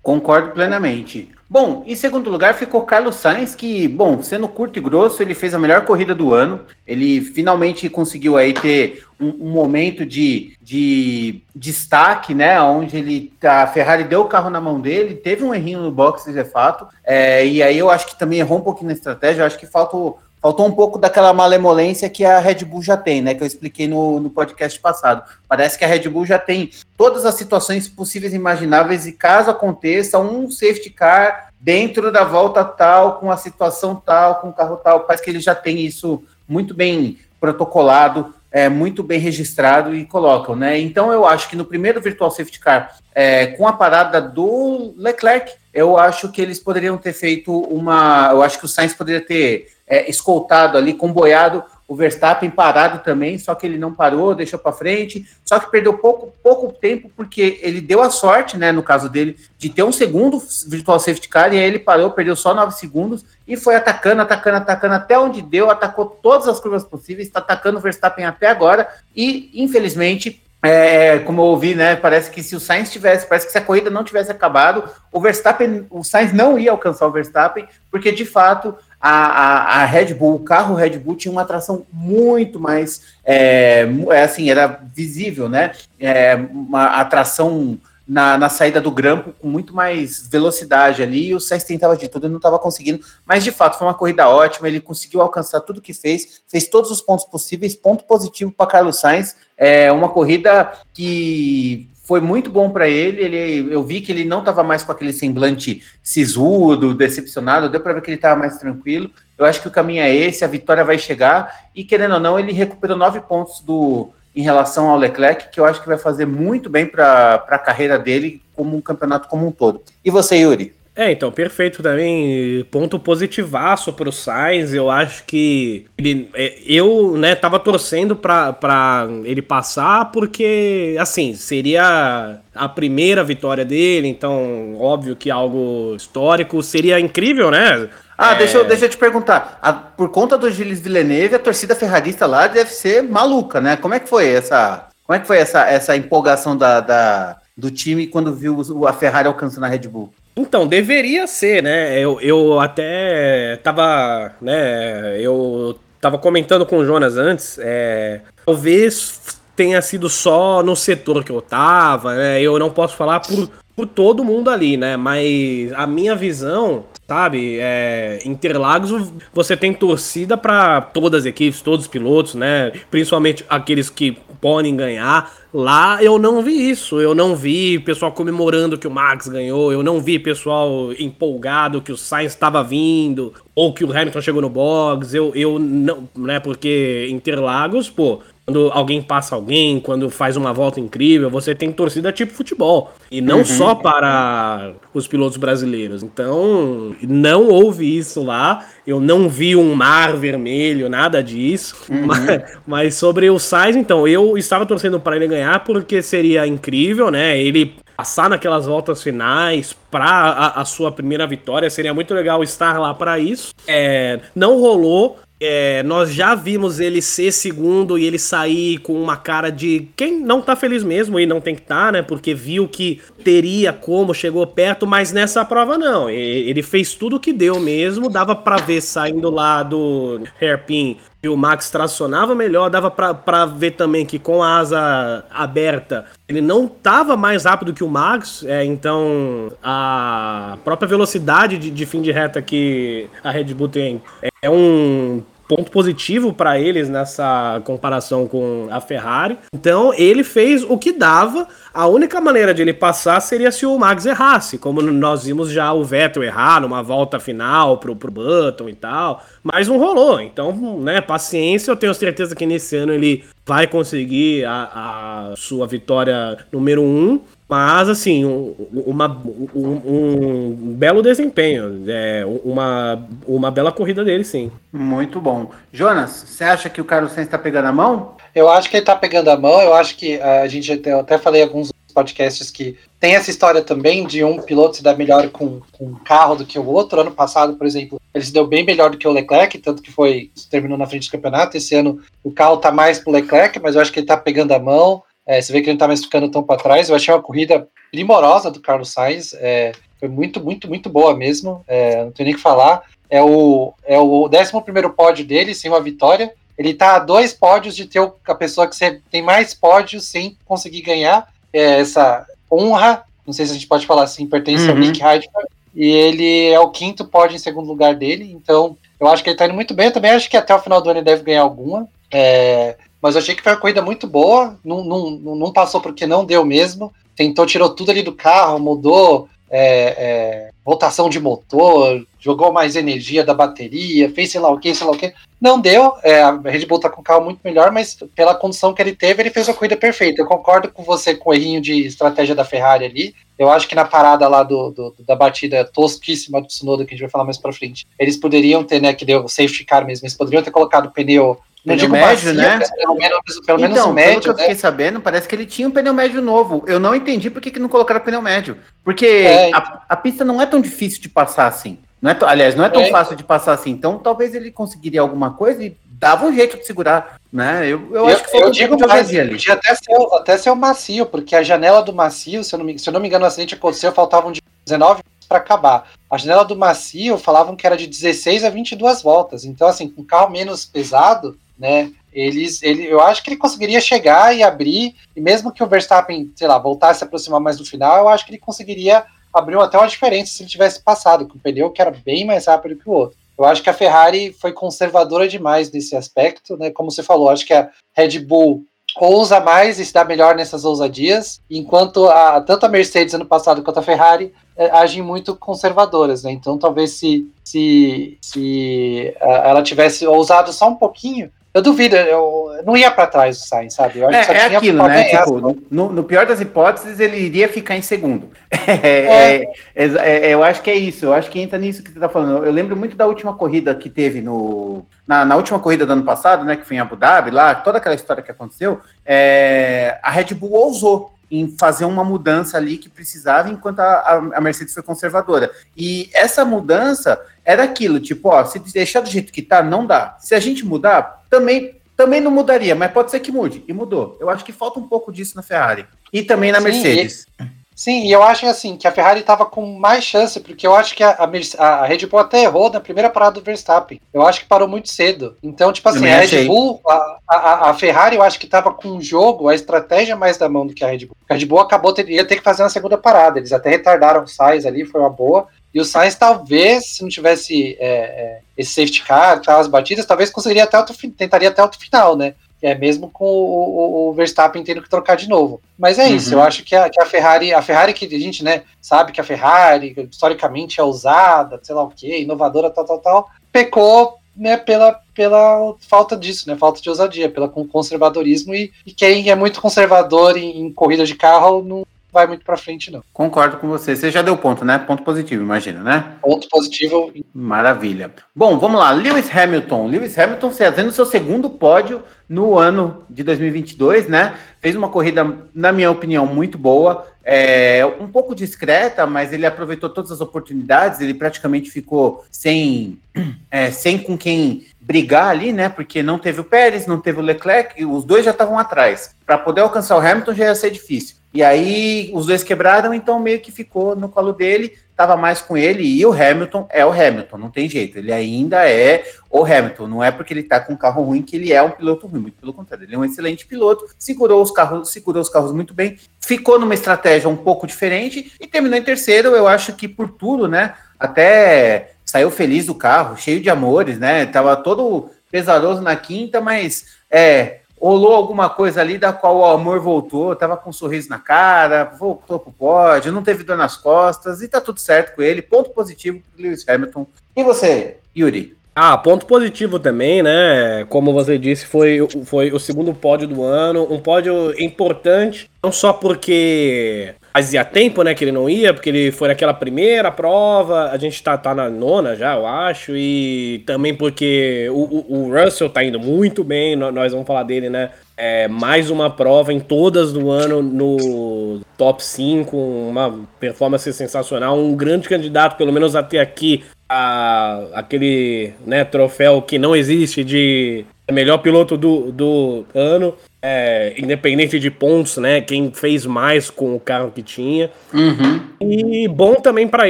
Concordo plenamente. Bom, em segundo lugar ficou Carlos Sainz, que, bom, sendo curto e grosso, ele fez a melhor corrida do ano. Ele finalmente conseguiu aí ter um, um momento de, de destaque, né? Onde ele a Ferrari deu o carro na mão dele, teve um errinho no box de fato. É, e aí eu acho que também errou um pouquinho na estratégia. Eu acho que faltou faltou um pouco daquela malemolência que a Red Bull já tem, né? Que eu expliquei no, no podcast passado. Parece que a Red Bull já tem todas as situações possíveis e imagináveis, e caso aconteça um safety car dentro da volta tal, com a situação tal, com o carro tal, parece que ele já tem isso muito bem protocolado, é, muito bem registrado e colocam, né? Então eu acho que no primeiro Virtual Safety Car, é, com a parada do Leclerc, eu acho que eles poderiam ter feito uma. Eu acho que o Sainz poderia ter é, escoltado ali, comboiado o Verstappen parado também, só que ele não parou, deixou para frente, só que perdeu pouco, pouco tempo porque ele deu a sorte, né, no caso dele, de ter um segundo virtual safety car e aí ele parou, perdeu só nove segundos e foi atacando, atacando, atacando até onde deu, atacou todas as curvas possíveis, está atacando o Verstappen até agora e infelizmente é, como eu ouvi, né? Parece que se o Sainz tivesse, parece que se a corrida não tivesse acabado, o Verstappen, o Sainz não ia alcançar o Verstappen, porque de fato a, a, a Red Bull, o carro Red Bull tinha uma tração muito mais, é, é assim, era visível, né? É, uma atração na, na, saída do grampo com muito mais velocidade ali, e o Sainz tentava de tudo e não estava conseguindo, mas de fato foi uma corrida ótima, ele conseguiu alcançar tudo que fez, fez todos os pontos possíveis, ponto positivo para Carlos Sainz, é uma corrida que foi muito bom para ele, ele, eu vi que ele não estava mais com aquele semblante sisudo, decepcionado, deu para ver que ele estava mais tranquilo, eu acho que o caminho é esse, a vitória vai chegar, e querendo ou não, ele recuperou nove pontos do em relação ao Leclerc, que eu acho que vai fazer muito bem para a carreira dele como um campeonato como um todo. E você, Yuri? É, então, perfeito também. Ponto positivaço pro Sainz. Eu acho que ele, é, eu, né, tava torcendo pra, pra ele passar, porque, assim, seria a primeira vitória dele, então, óbvio que algo histórico. Seria incrível, né? Ah, é... deixa, eu, deixa eu te perguntar. A, por conta do Gilles Villeneuve, a torcida ferrarista lá deve ser maluca, né? Como é que foi essa, como é que foi essa, essa empolgação da, da do time quando viu a Ferrari alcançando a Red Bull? Então, deveria ser, né? Eu, eu até tava, né? Eu tava comentando com o Jonas antes, é, talvez tenha sido só no setor que eu tava, né? Eu não posso falar por, por todo mundo ali, né? Mas a minha visão sabe? É, Interlagos você tem torcida para todas as equipes, todos os pilotos, né? Principalmente aqueles que podem ganhar. Lá eu não vi isso. Eu não vi pessoal comemorando que o Max ganhou. Eu não vi pessoal empolgado que o Sainz estava vindo ou que o Hamilton chegou no box. Eu, eu não, né? Porque Interlagos, pô, quando alguém passa alguém, quando faz uma volta incrível, você tem torcida tipo futebol. E não uhum. só para os pilotos brasileiros. Então, não houve isso lá. Eu não vi um mar vermelho, nada disso. Uhum. Mas, mas, sobre o Sainz, então, eu estava torcendo para ele ganhar porque seria incrível, né? Ele passar naquelas voltas finais para a, a, sua primeira vitória. Seria muito legal estar lá para isso. É, não rolou. É, nós já vimos ele ser segundo e ele sair com uma cara de quem não tá feliz mesmo e não tem que estar, tá, né? Porque viu que teria como, chegou perto, mas nessa prova não. Ele fez tudo o que deu mesmo, dava para ver saindo lá do hairpin e o Max tracionava melhor, dava para ver também que com a asa aberta ele não tava mais rápido que o Max, é, então a própria velocidade de, de fim de reta que a Red Bull tem é um ponto positivo para eles nessa comparação com a Ferrari. Então ele fez o que dava. A única maneira de ele passar seria se o Max errasse, como nós vimos já o Vettel errar numa volta final pro, pro Button e tal. Mas não rolou. Então, né, paciência. Eu tenho certeza que nesse ano ele vai conseguir a, a sua vitória número um. Mas, assim, um, uma, um, um, belo desempenho. É, uma, uma bela corrida dele, sim. Muito bom. Jonas, você acha que o Carlos Sainz está pegando a mão? Eu acho que ele está pegando a mão. Eu acho que a gente até, até falei em alguns podcasts que tem essa história também de um piloto se dar melhor com, com um carro do que o outro. Ano passado, por exemplo, ele se deu bem melhor do que o Leclerc, tanto que foi terminou na frente do campeonato. Esse ano o carro está mais pro Leclerc, mas eu acho que ele está pegando a mão. É, você vê que ele não tá mais ficando tão para trás. Eu achei uma corrida primorosa do Carlos Sainz. É, foi muito, muito, muito boa mesmo. É, não tem nem o que falar. É o, é o 11 pódio dele, sem uma vitória. Ele tá a dois pódios de ter a pessoa que tem mais pódios sem conseguir ganhar. É, essa honra, não sei se a gente pode falar assim, pertence uhum. ao Nick Heidfeld. E ele é o quinto pódio em segundo lugar dele. Então, eu acho que ele tá indo muito bem. Eu também acho que até o final do ano ele deve ganhar alguma. É, mas eu achei que foi uma corrida muito boa, não, não, não passou porque não deu mesmo. Tentou, tirou tudo ali do carro, mudou é, é, rotação de motor, jogou mais energia da bateria, fez sei lá o que, sei lá o que. Não deu, é, a Red Bull tá com o carro muito melhor, mas pela condição que ele teve, ele fez a corrida perfeita. Eu concordo com você com o errinho de estratégia da Ferrari ali. Eu acho que na parada lá do, do da batida tosquíssima do Tsunoda, que a gente vai falar mais pra frente, eles poderiam ter, né, que deu safety car mesmo, eles poderiam ter colocado o pneu não digo médio, né? Pelo menos, pelo menos então, médio. Pelo que eu fiquei né? sabendo, parece que ele tinha um pneu médio novo. Eu não entendi por que, que não colocaram pneu médio. Porque é, a, a, pista não é tão difícil de passar assim. Não é aliás, não é tão é. fácil de passar assim. Então, talvez ele conseguiria alguma coisa e dava um jeito de segurar, né? Eu, eu, eu acho que foi eu digo mais, ali. podia até ser, até ser o macio, porque a janela do macio, se eu não me, se eu não me engano, o acidente aconteceu, faltavam 19 para acabar. A janela do macio falavam que era de 16 a 22 voltas. Então, assim, com carro menos pesado, né? Eles, ele, eu acho que ele conseguiria chegar e abrir, e mesmo que o Verstappen, sei lá, voltasse a se aproximar mais do final, eu acho que ele conseguiria abrir até uma diferença se ele tivesse passado, com o pneu que era bem mais rápido que o outro. Eu acho que a Ferrari foi conservadora demais nesse aspecto, né? Como você falou, acho que a Red Bull ousa mais e se dá melhor nessas ousadias, enquanto a, tanto a Mercedes ano passado quanto a Ferrari é, agem muito conservadoras, né? Então talvez se, se, se uh, ela tivesse ousado só um pouquinho, eu duvido, eu não ia para trás o Sainz, sabe? Eu acho é, é aquilo, né? Tipo, no, no, pior das hipóteses, ele iria ficar em segundo. É, é. é, é, eu acho que é isso, eu acho que entra nisso que você está falando. Eu lembro muito da última corrida que teve no. Na, na, última corrida do ano passado, né? Que foi em Abu Dhabi, lá, toda aquela história que aconteceu, é, a Red Bull ousou em fazer uma mudança ali que precisava, enquanto a, a, Mercedes foi conservadora. E essa mudança era aquilo, tipo, ó, se deixar do jeito que tá, não dá. Se a gente mudar, também também não mudaria, mas pode ser que mude. E mudou. Eu acho que falta um pouco disso na Ferrari. E também na sim, Mercedes. E, sim, e eu acho assim, que a Ferrari estava com mais chance, porque eu acho que a, a, a, Red Bull até errou na primeira parada do Verstappen. Eu acho que parou muito cedo. Então, tipo assim, a Red Bull, a, a, a, Ferrari, eu acho que estava com o jogo, a estratégia mais da mão do que a Red Bull. A Red Bull acabou, ter, ia ter que fazer uma segunda parada. Eles até retardaram o Sainz ali, foi uma boa. E o Sainz, talvez, se não tivesse é, é, esse safety car, aquelas batidas, talvez conseguiria até outro, tentaria até outro final, né? É mesmo com o, o, o Verstappen tendo que trocar de novo. Mas é uhum. isso, eu acho que a, que a, Ferrari, a Ferrari que a gente, né, sabe que a Ferrari historicamente é ousada, sei lá o que, inovadora, tal, tal, tal, pecou né, pela, pela falta disso, né, falta de ousadia, pelo conservadorismo e, e quem é muito conservador em, em corrida de carro não, vai muito para frente, não. Concordo com você. Você já deu ponto, né? Ponto positivo, imagina, né? Ponto positivo. Maravilha.Om, vamos lá. Lewis Hamilton. Lewis Hamilton fazendo seu segundo pódio no ano de 2022, né? Fez uma corrida, na minha opinião, muito boa. É, um pouco discreta, mas ele aproveitou todas as oportunidades. Ele praticamente ficou sem, é, sem com quem brigar ali, né? Porque não teve o Pérez, não teve o Leclerc, os dois já estavam atrás. Para poder alcançar o Hamilton já ia ser difícil. E aí os dois quebraram, então meio que ficou no colo dele, estava mais com ele, e o Hamilton é o Hamilton, não tem jeito, ele ainda é o Hamilton, não é porque ele está com um carro ruim que ele é um piloto ruim, muito pelo contrário, ele é um excelente piloto, segurou os carros, segurou os carros muito bem, ficou numa estratégia um pouco diferente e terminou em terceiro, eu acho que por tudo, né? Até saiu feliz do carro, cheio de amores, né? Tava todo pesaroso na quinta, mas é rolou alguma coisa ali da qual o amor voltou, tava com um sorriso na cara, voltou pro pódio, não teve dor nas costas e tá tudo certo com ele. Ponto positivo pro Lewis Hamilton. E você, Yuri? Ah, ponto positivo também, né? Como você disse, foi, foi o segundo pódio do ano, um pódio importante, não só porque fazia tempo, né, que ele não ia, porque ele foi naquela primeira prova, a gente tá, tá na nona já, eu acho, e também porque o, o, o Russell tá indo muito bem, nós vamos falar dele, né, é, mais uma prova em todas do ano no top 5, uma performance sensacional, um grande candidato, pelo menos até aqui, a aquele né, troféu que não existe de melhor piloto do, do ano é, independente de pontos, né? Quem fez mais com o carro que tinha. Uhum. E bom também para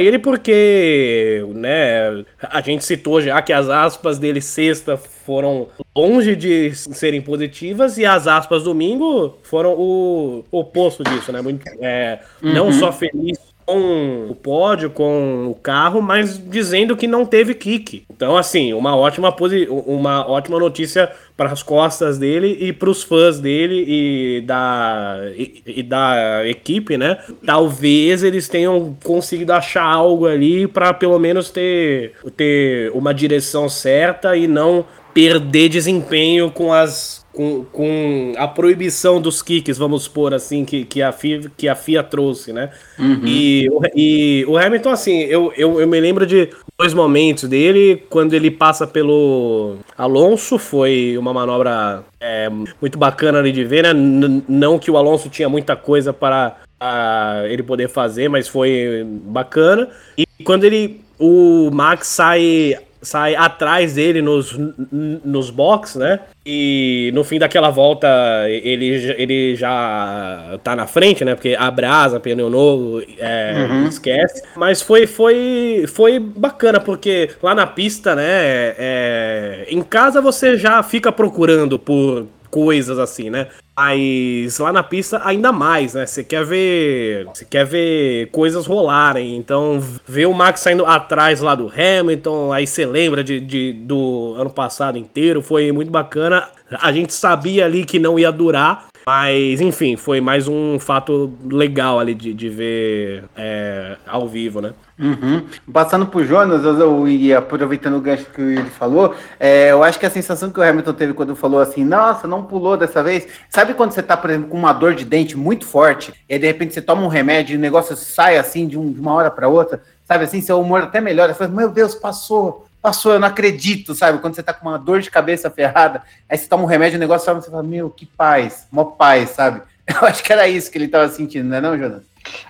ele porque, né? A gente citou já que as aspas dele sexta foram longe de serem positivas e as aspas domingo foram o oposto disso, né? Muito, é, uhum. Não só feliz com o pódio, com o carro, mas dizendo que não teve kick. Então, assim, uma ótima, uma ótima notícia para as costas dele e para os fãs dele e da, e, e, da equipe, né? Talvez eles tenham conseguido achar algo ali para pelo menos ter, ter uma direção certa e não perder desempenho com as com, com a proibição dos kicks, vamos supor assim, que, que, a, FIA, que a FIA trouxe, né? Uhum. E, e o Hamilton, assim, eu, eu, eu me lembro de dois momentos dele, quando ele passa pelo Alonso, foi uma manobra é, muito bacana ali de ver, né? N não que o Alonso tinha muita coisa para ele poder fazer, mas foi bacana. E quando ele o Max sai sai atrás dele nos, nos box, né? E no fim daquela volta ele, ele já tá na frente, né? Porque abrasa, pneu novo, é, uhum. esquece. Mas foi, foi, foi bacana, porque lá na pista, né? É, em casa você já fica procurando por coisas assim, né? Mas lá na pista ainda mais, né? Você quer ver, você quer ver coisas rolarem. Então, ver o Max saindo atrás lá do Hamilton, aí você lembra de, de, do ano passado inteiro, foi muito bacana. A gente sabia ali que não ia durar, mas, enfim, foi mais um fato legal ali de, de ver é, ao vivo, né? Uhum. Passando por Jonas, eu, e aproveitando o gancho que ele falou, é, eu acho que a sensação que o Hamilton teve quando falou assim, nossa, não pulou dessa vez. Sabe quando você tá, por exemplo, com uma dor de dente muito forte, e de repente você toma um remédio e o negócio sai assim de, um, de uma hora para outra, sabe assim, seu humor até melhora, você fala, meu Deus, passou, passou, eu não acredito, sabe? Quando você tá com uma dor de cabeça ferrada, aí você toma um remédio, o negócio você fala, meu, que paz, mó paz, sabe? Eu acho que era isso que ele tava sentindo, não é não, Jonas?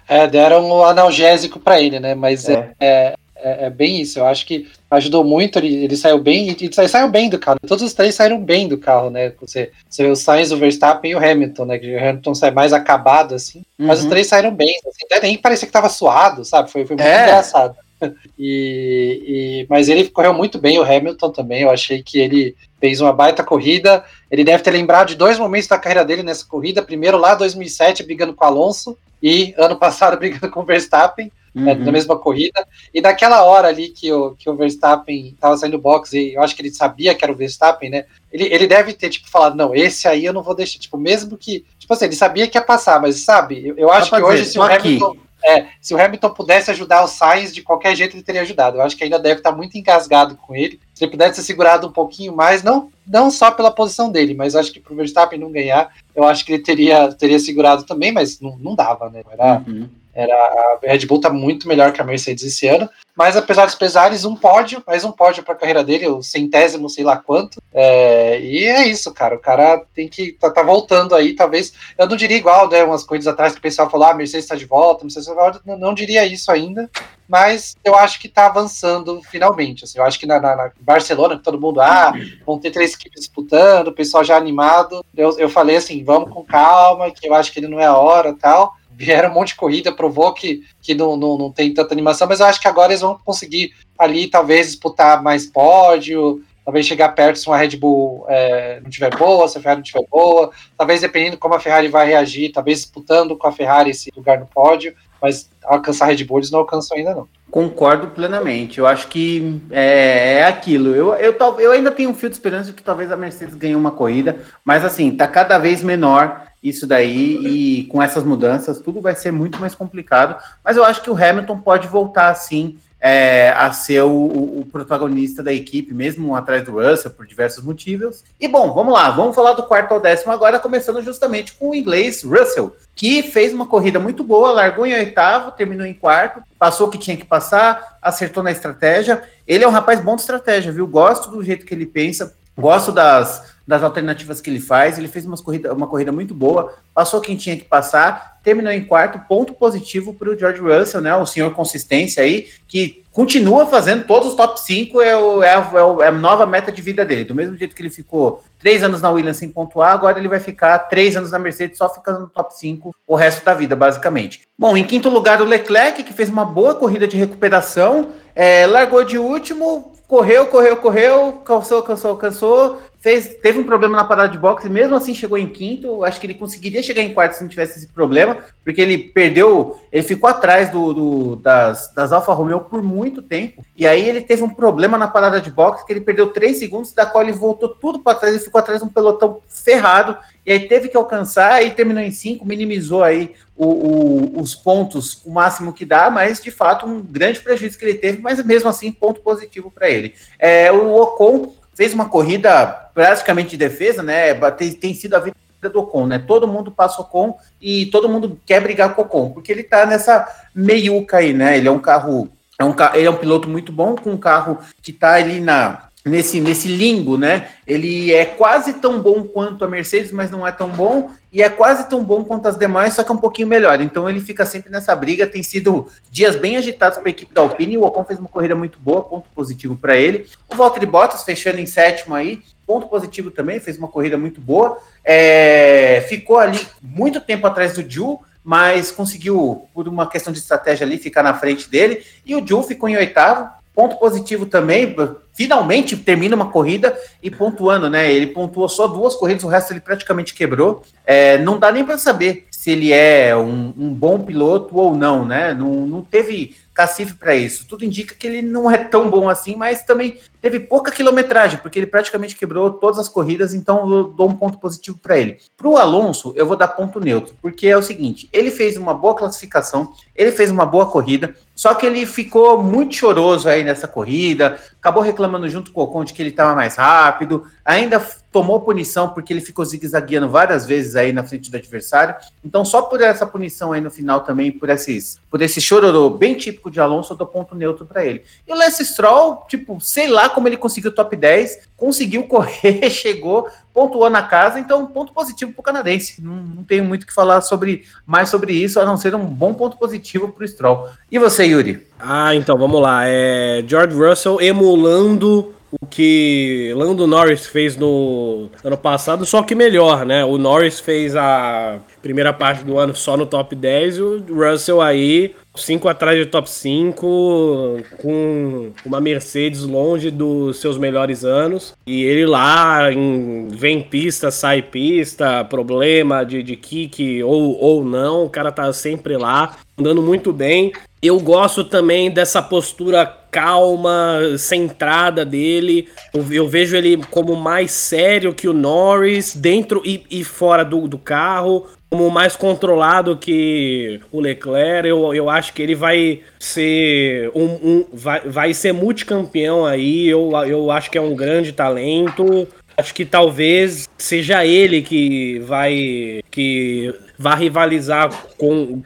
É, deram um analgésico para ele, né? Mas é. É, é, é. bem isso. Eu acho que ajudou muito. Ele, ele saiu bem e ele saiu bem do carro. Todos os três saíram bem do carro, né? Você, você vê o Sainz, o Verstappen e o Hamilton, né? Que o Hamilton sai mais acabado, assim. Uhum. Mas os uhum. três saíram bem. Assim, nem parecia que tava suado, sabe? Foi, foi muito é. engraçado. E, e, mas ele correu muito bem, o Hamilton também. Eu achei que ele fez uma baita corrida. Ele deve ter lembrado de dois momentos da carreira dele nessa corrida. Primeiro, lá 2007, brigando com o Alonso, e ano passado brigando com o Verstappen. Né, uhum. na mesma corrida, e naquela hora ali que o, que o Verstappen estava saindo do box, e eu acho que ele sabia que era o Verstappen, né? Ele, ele deve ter, tipo, falado, não, esse aí eu não vou deixar, tipo, mesmo que, tipo assim, ele sabia que ia passar, mas sabe, eu, eu acho que hoje se o Hamilton, é, se o Hamilton pudesse ajudar o Sainz, de qualquer jeito ele teria ajudado. Eu acho que ainda deve estar muito engasgado com ele. Se ele pudesse ter segurado um pouquinho mais, não, não só pela posição dele, mas acho que para o Verstappen não ganhar, eu acho que ele teria, teria segurado também, mas não, não dava, né? Era, uhum. Era, a Red Bull tá muito melhor que a Mercedes esse ano, mas apesar dos pesares, um pódio, mais um pódio para a carreira dele, o centésimo, sei lá quanto. É, e é isso, cara. O cara tem que tá, tá, voltando aí, talvez. Eu não diria igual, né? Umas coisas atrás que o pessoal falou, ah, a Mercedes está de volta, Mercedes tá volta. Não, não, diria isso ainda, mas eu acho que tá avançando finalmente. Assim, eu acho que na, na, na Barcelona, todo mundo, ah, vão ter três equipes disputando, o pessoal já animado. Eu, eu falei assim, vamos com calma, que eu acho que ele não é a hora tal vieram um monte de corrida, provou que, que não, não, não tem tanta animação, mas eu acho que agora eles vão conseguir ali talvez disputar mais pódio, talvez chegar perto se uma Red Bull é, não tiver boa, se a Ferrari não tiver boa, talvez dependendo como a Ferrari vai reagir, talvez disputando com a Ferrari esse lugar no pódio, mas alcançar Red Bull eles não alcançam ainda não. Concordo plenamente. Eu acho que é, é aquilo. Eu, eu, eu ainda tenho um fio de esperança de que talvez a Mercedes ganhe uma corrida, mas assim, tá cada vez menor isso daí e com essas mudanças tudo vai ser muito mais complicado. Mas eu acho que o Hamilton pode voltar assim é, a ser o, o, protagonista da equipe, mesmo atrás do Russell, por diversos motivos. E bom, vamos lá, vamos falar do quarto ao décimo agora, começando justamente com o inglês Russell, que fez uma corrida muito boa, largou em oitavo, terminou em quarto, passou o que tinha que passar, acertou na estratégia. Ele é um rapaz bom de estratégia, viu? Gosto do jeito que ele pensa, gosto das das alternativas que ele faz. Ele fez umas corrida, uma corrida muito boa, passou quem tinha que passar, terminou em quarto, ponto positivo para o George Russell, né? O senhor consistência aí, que continua fazendo todos os top 5, é, o, é, o, é, a nova meta de vida dele. Do mesmo jeito que ele ficou três anos na Williams sem pontuar, agora ele vai ficar três anos na Mercedes só ficando no top 5 o resto da vida, basicamente. Bom, em quinto lugar, o Leclerc, que fez uma boa corrida de recuperação, é, largou de último, correu, correu, correu, cansou, cansou, cansou, fez, teve um problema na parada de boxe, mesmo assim chegou em quinto. Acho que ele conseguiria chegar em quarto se não tivesse esse problema, porque ele perdeu, ele ficou atrás do, do das, das Alfa Romeo por muito tempo. E aí ele teve um problema na parada de boxe que ele perdeu três segundos, da qual ele voltou tudo para trás, ele ficou atrás de um pelotão ferrado. E aí teve que alcançar e terminou em cinco, minimizou aí o, o, os pontos o máximo que dá, mas de fato um grande prejuízo que ele teve, mas mesmo assim ponto positivo para ele. É, o Ocon fez uma corrida praticamente de defesa, né? Tem, tem sido a vida do Ocon, né? Todo mundo passa o Ocon e todo mundo quer brigar com o Ocon, porque ele tá nessa meiuca aí, né? Ele é um carro, é um, ele é um piloto muito bom, com um carro que tá ali na nesse, nesse limbo, né? Ele é quase tão bom quanto a Mercedes, mas não é tão bom, e é quase tão bom quanto as demais, só que é um pouquinho melhor. Então ele fica sempre nessa briga. Tem sido dias bem agitados para a equipe da Alpine. O Ocon fez uma corrida muito boa, ponto positivo para ele. O Valtteri Bottas fechando em sétimo aí, ponto positivo também, fez uma corrida muito boa. É, ficou ali muito tempo atrás do Ju, mas conseguiu, por uma questão de estratégia ali, ficar na frente dele. E o Ju ficou em oitavo, Ponto positivo também, finalmente termina uma corrida e pontuando, né? Ele pontuou só duas corridas, o resto ele praticamente quebrou. É, não dá nem para saber se ele é um, um, bom piloto ou não, né? Não, não teve cacife para isso. Tudo indica que ele não é tão bom assim, mas também teve pouca quilometragem, porque ele praticamente quebrou todas as corridas, então eu dou um ponto positivo para ele. Para o Alonso, eu vou dar ponto neutro, porque é o seguinte: ele fez uma boa classificação, ele fez uma boa corrida, só que ele ficou muito choroso aí nessa corrida, acabou reclamando junto com o Ocon de que ele estava mais rápido, ainda tomou punição porque ele ficou zigue-zagueando várias vezes aí na frente do adversário. Então, só por essa punição aí no final também, por esses, por esse chororô bem típico de Alonso, eu dou ponto neutro para ele. E o Lance Stroll, tipo, sei lá como ele conseguiu top 10, conseguiu correr, chegou, pontuou na casa, então ponto positivo para o canadense. Não, não, tenho muito que falar sobre mais sobre isso, a não ser um bom ponto positivo para o Stroll. E você, Yuri? Ah, então vamos lá. É George Russell emulando o que Lando Norris fez no ano passado, só que melhor, né? O Norris fez a primeira parte do ano só no top 10 e o Russell aí 5 atrás de top 5, com uma Mercedes longe dos seus melhores anos. E ele lá em, vem pista, sai pista, problema de, de kick ou, ou não, o cara tá sempre lá, andando muito bem. Eu gosto também dessa postura calma, centrada dele. Eu, eu, vejo ele como mais sério que o Norris, dentro e, e fora do, do carro como mais controlado que o Leclerc. Eu, eu acho que ele vai ser um, um vai, vai ser multicampeão aí. Eu, eu acho que é um grande talento. Acho que talvez seja ele que vai que vai rivalizar com,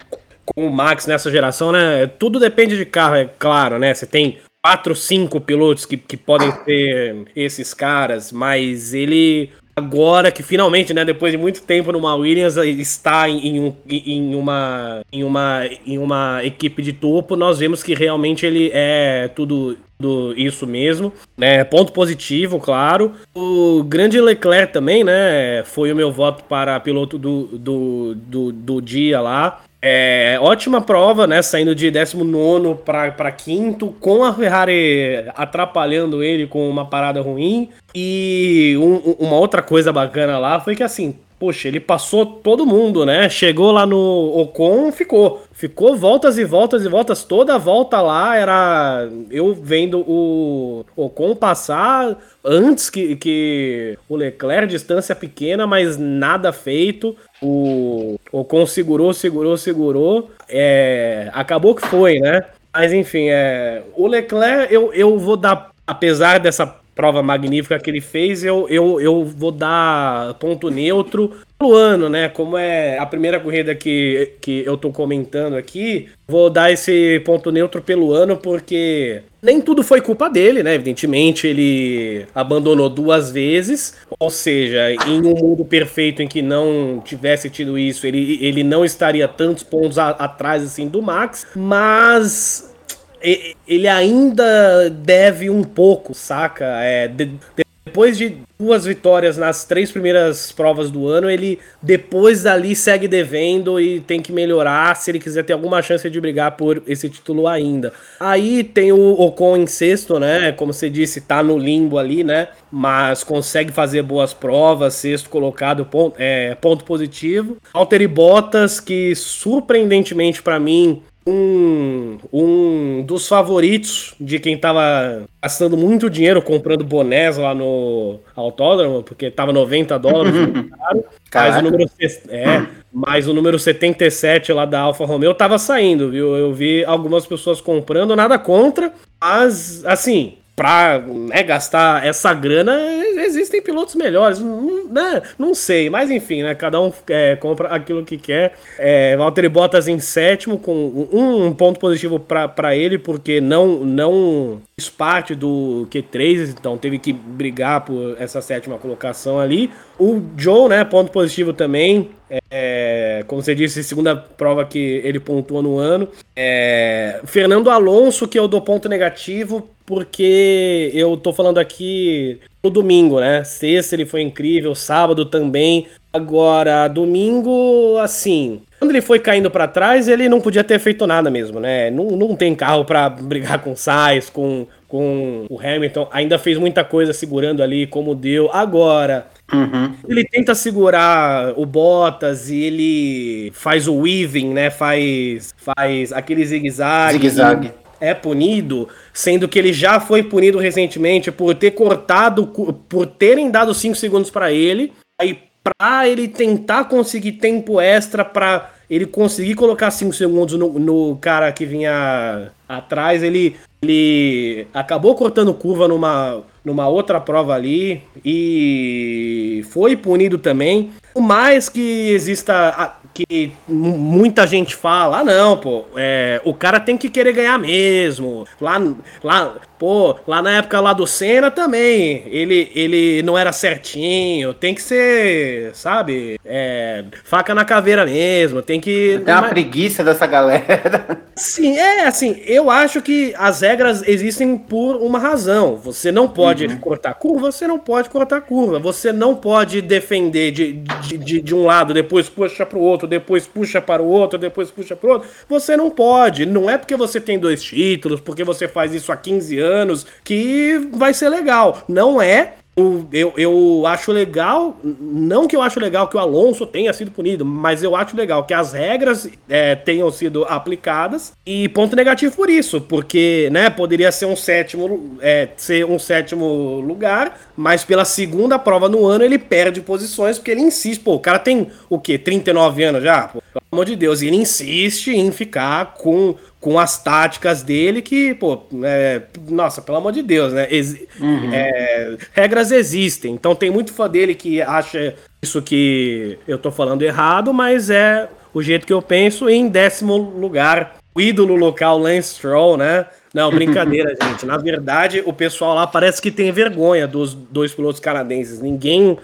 com o Max nessa geração, né? Tudo depende de carro, é claro, né? Você tem quatro, cinco pilotos que, que podem ser esses caras, mas ele agora que finalmente, né, depois de muito tempo numa Williams, está em, um, em, uma, em, uma, em uma equipe de topo, nós vemos que realmente ele é tudo, tudo isso mesmo. Né, ponto positivo, claro. O grande Leclerc também, né, foi o meu voto para piloto do, do, do, do dia lá. É, ótima prova, né? Saindo de 19 para quinto, com a Ferrari atrapalhando ele com uma parada ruim. E um, uma outra coisa bacana lá foi que, assim, poxa, ele passou todo mundo, né? Chegou lá no Ocon, ficou. Ficou voltas e voltas e voltas. Toda volta lá era eu vendo o Ocon passar antes que, que o Leclerc, distância pequena, mas nada feito. O Ocon segurou, segurou, segurou. É, acabou que foi, né? Mas enfim, é, o Leclerc eu, eu vou dar, apesar dessa prova magnífica que ele fez, eu, eu, eu vou dar ponto neutro pro ano, né? Como é a primeira corrida que, que eu tô comentando aqui, vou dar esse ponto neutro pelo ano, porque nem tudo foi culpa dele, né? Evidentemente, ele abandonou duas vezes, ou seja, em um mundo perfeito em que não tivesse tido isso, ele, ele não estaria tantos pontos a, atrás assim do Max, mas ele ainda deve um pouco, saca? É, de, depois de duas vitórias nas três primeiras provas do ano, ele depois dali segue devendo e tem que melhorar se ele quiser ter alguma chance de brigar por esse título ainda. Aí tem o Ocon em sexto, né? Como você disse, tá no limbo ali, né? Mas consegue fazer boas provas, sexto colocado, ponto, é, ponto positivo. Valtteri Bottas, que surpreendentemente para mim um, um dos favoritos de quem tava gastando muito dinheiro comprando bonés lá no autódromo, porque tava 90 dólares, caro, mas o número é, mas o número 77 lá da Alfa Romeo tava saindo, viu? Eu vi algumas pessoas comprando, nada contra, mas assim, pra né, gastar essa grana, existem pilotos melhores, não, né? não sei, mas enfim, né? Cada um é, compra aquilo que quer. É, Valtteri Bottas em sétimo, com um, um ponto positivo para ele, porque não, não fez parte do Q3, então teve que brigar por essa sétima colocação ali. O Joe, né? Ponto positivo também. É, como você disse, segunda prova que ele pontuou no ano. É, Fernando Alonso, que eu dou ponto negativo, porque eu tô falando aqui no domingo, né? Sexta ele foi incrível, sábado também. Agora, domingo, assim, quando ele foi caindo para trás, ele não podia ter feito nada mesmo, né? Não, não tem carro para brigar com o Sainz, com, com o Hamilton. Ainda fez muita coisa segurando ali, como deu. Agora, Uhum. Ele tenta segurar o Bottas e ele faz o weaving, né? Faz, faz aquele zigue-zague. Zigue-zague. É punido, sendo que ele já foi punido recentemente por ter cortado, por terem dado 5 segundos para ele, aí para ele tentar conseguir tempo extra para ele conseguir colocar 5 segundos no, no, cara que vinha atrás, ele, ele acabou cortando curva numa, numa outra prova ali e foi punido também. Por mais que exista que muita gente fala, ah não, pô, é, o cara tem que querer ganhar mesmo. Lá, lá, pô, lá na época lá do Senna também, ele, ele não era certinho, tem que ser, sabe, é, faca na caveira mesmo, tem que... Tem uma preguiça dessa galera. Sim, é assim, eu acho que as regras existem por uma razão. Você não pode uhum. cortar curva, você não pode cortar curva. Você não pode defender de, de, de, de um lado, depois puxa pro outro, depois puxa para o outro, depois puxa para o outro. Você não pode. Não é porque você tem dois títulos, porque você faz isso há 15 anos, que vai ser legal. Não é eu, eu acho legal, não que eu acho legal que o Alonso tenha sido punido, mas eu acho legal que as regras é, tenham sido aplicadas e ponto negativo por isso, porque né, poderia ser um sétimo, é, ser um sétimo lugar, mas pela segunda prova no ano ele perde posições porque ele insiste, pô, o cara tem o quê? 39 anos já? Pô, pelo amor de Deus, e ele insiste em ficar com com as táticas dele que, pô, é, nossa, pelo amor de Deus, né? Ex uhum. é, regras existem, então tem muito fã dele que acha isso que eu tô falando errado, mas é o jeito que eu penso. em décimo lugar, o ídolo local Lance Stroll, né? Não, brincadeira, gente. Na verdade, o pessoal lá parece que tem vergonha dos dois pilotos canadenses. Ninguém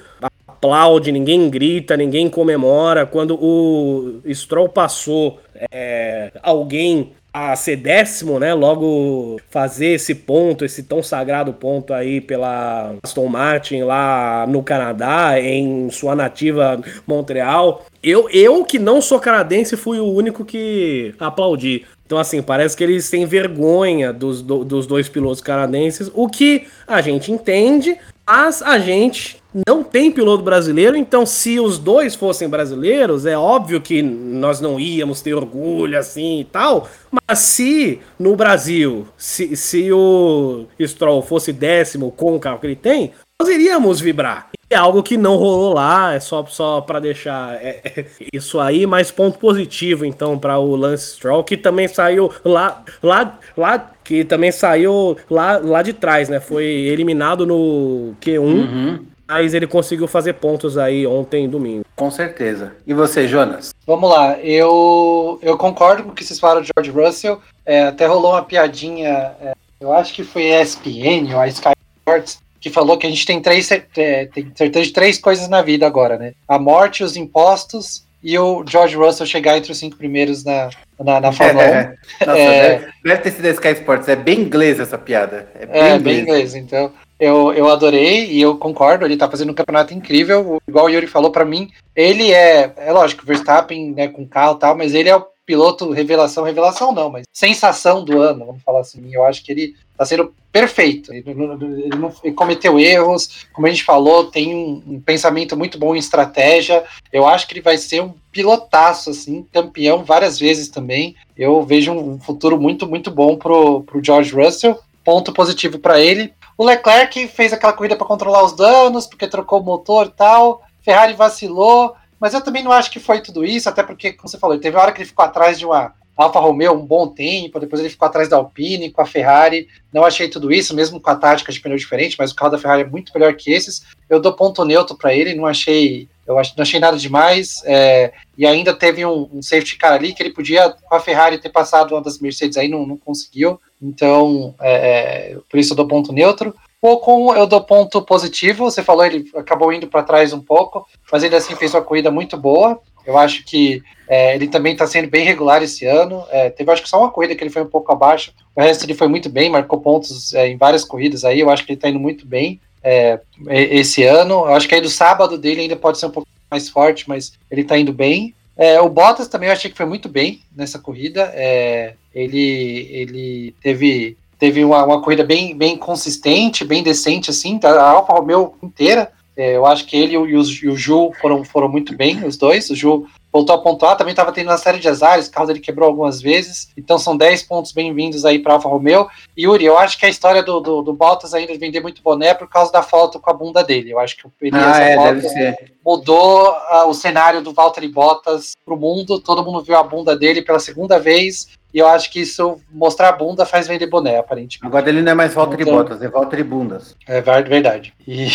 aplaude, ninguém grita, ninguém comemora. Quando o Stroll passou, é, alguém a ser décimo, né? Logo fazer esse ponto, esse tão sagrado ponto aí pela Aston Martin lá no Canadá, em sua nativa Montreal. Eu, eu que não sou canadense, fui o único que aplaudi. Então, assim, parece que eles têm vergonha dos, do, dos dois pilotos canadenses, o que a gente entende, mas a gente não tem piloto brasileiro, então se os dois fossem brasileiros, é óbvio que nós não íamos ter orgulho assim e tal. Mas se no Brasil, se, se o Stroll fosse décimo com o carro que ele tem, nós iríamos vibrar. É algo que não rolou lá, é só, só para deixar é, é, isso aí, mas ponto positivo então para o Lance Stroll, que também saiu lá, lá, lá que também saiu lá, lá de trás, né? Foi eliminado no Q1. Uhum. Mas ele conseguiu fazer pontos aí ontem, domingo. Com certeza. E você, Jonas? Vamos lá. Eu, eu concordo com o que vocês falaram de George Russell. É, até rolou uma piadinha, é, eu acho que foi a ESPN ou a Sky Sports, que falou que a gente tem três é, tem certeza de três coisas na vida agora, né? A morte, os impostos e o George Russell chegar entre os cinco primeiros na, na, na Fórmula é, 1. Nossa, é, deve, deve, ter sido a Sky Sports. É bem inglês essa piada. É bem, é, inglês. bem inglês. Então, eu, eu adorei e eu concordo, ele tá fazendo um campeonato incrível, igual o Yuri falou para mim, ele é, é lógico, Verstappen, né, com carro e tal, mas ele é o piloto revelação, revelação não, mas sensação do ano, vamos falar assim, eu acho que ele tá sendo perfeito, ele não, ele não ele cometeu erros, como a gente falou, tem um, um, pensamento muito bom em estratégia, eu acho que ele vai ser um pilotaço, assim, campeão várias vezes também, eu vejo um futuro muito, muito bom pro, pro George Russell, ponto positivo para ele, o Leclerc fez aquela corrida para controlar os danos, porque trocou o motor e tal. Ferrari vacilou, mas eu também não acho que foi tudo isso, até porque, como você falou, teve uma hora que ele ficou atrás de uma, Alfa Romeo um bom tempo, depois ele ficou atrás da Alpine, com a Ferrari. Não achei tudo isso, mesmo com a tática de pneu diferente, mas o carro da Ferrari é muito melhor que esses. Eu dou ponto neutro para ele, não achei eu não achei nada demais. É, e ainda teve um, um, safety car ali que ele podia, com a Ferrari, ter passado uma das Mercedes aí, não, não conseguiu. Então, é, é, por isso eu dou ponto neutro. Ocon eu dou ponto positivo. Você falou, ele acabou indo para trás um pouco, mas ele assim fez uma corrida muito boa. Eu acho que é, ele também está sendo bem regular esse ano. É, teve acho que só uma corrida que ele foi um pouco abaixo. O resto ele foi muito bem, marcou pontos é, em várias corridas aí. Eu acho que ele está indo muito bem é, esse ano. Eu acho que aí do sábado dele ainda pode ser um pouco mais forte, mas ele está indo bem. É, o Bottas também eu achei que foi muito bem nessa corrida. É, ele, ele teve, teve uma, uma, corrida bem, bem consistente, bem decente, assim, tá, a Alfa Romeo inteira. É, eu acho que ele e o, e o Ju foram, foram muito bem, os dois. O Ju voltou a pontuar, também estava tendo uma série de azares, o carro dele quebrou algumas vezes, então são 10 pontos bem-vindos aí para Alfa Romeo. Yuri, eu acho que a história do, do, do, Bottas ainda vender muito boné por causa da foto com a bunda dele. Eu acho que ele, ah, é, mudou uh, o cenário do Valtteri Bottas para o mundo, todo mundo viu a bunda dele pela segunda vez, e eu acho que isso, mostrar a bunda, faz vender boné, aparentemente. Agora ele não é mais Valtteri então, Bottas, é Valtteri Bundas. É verdade. E,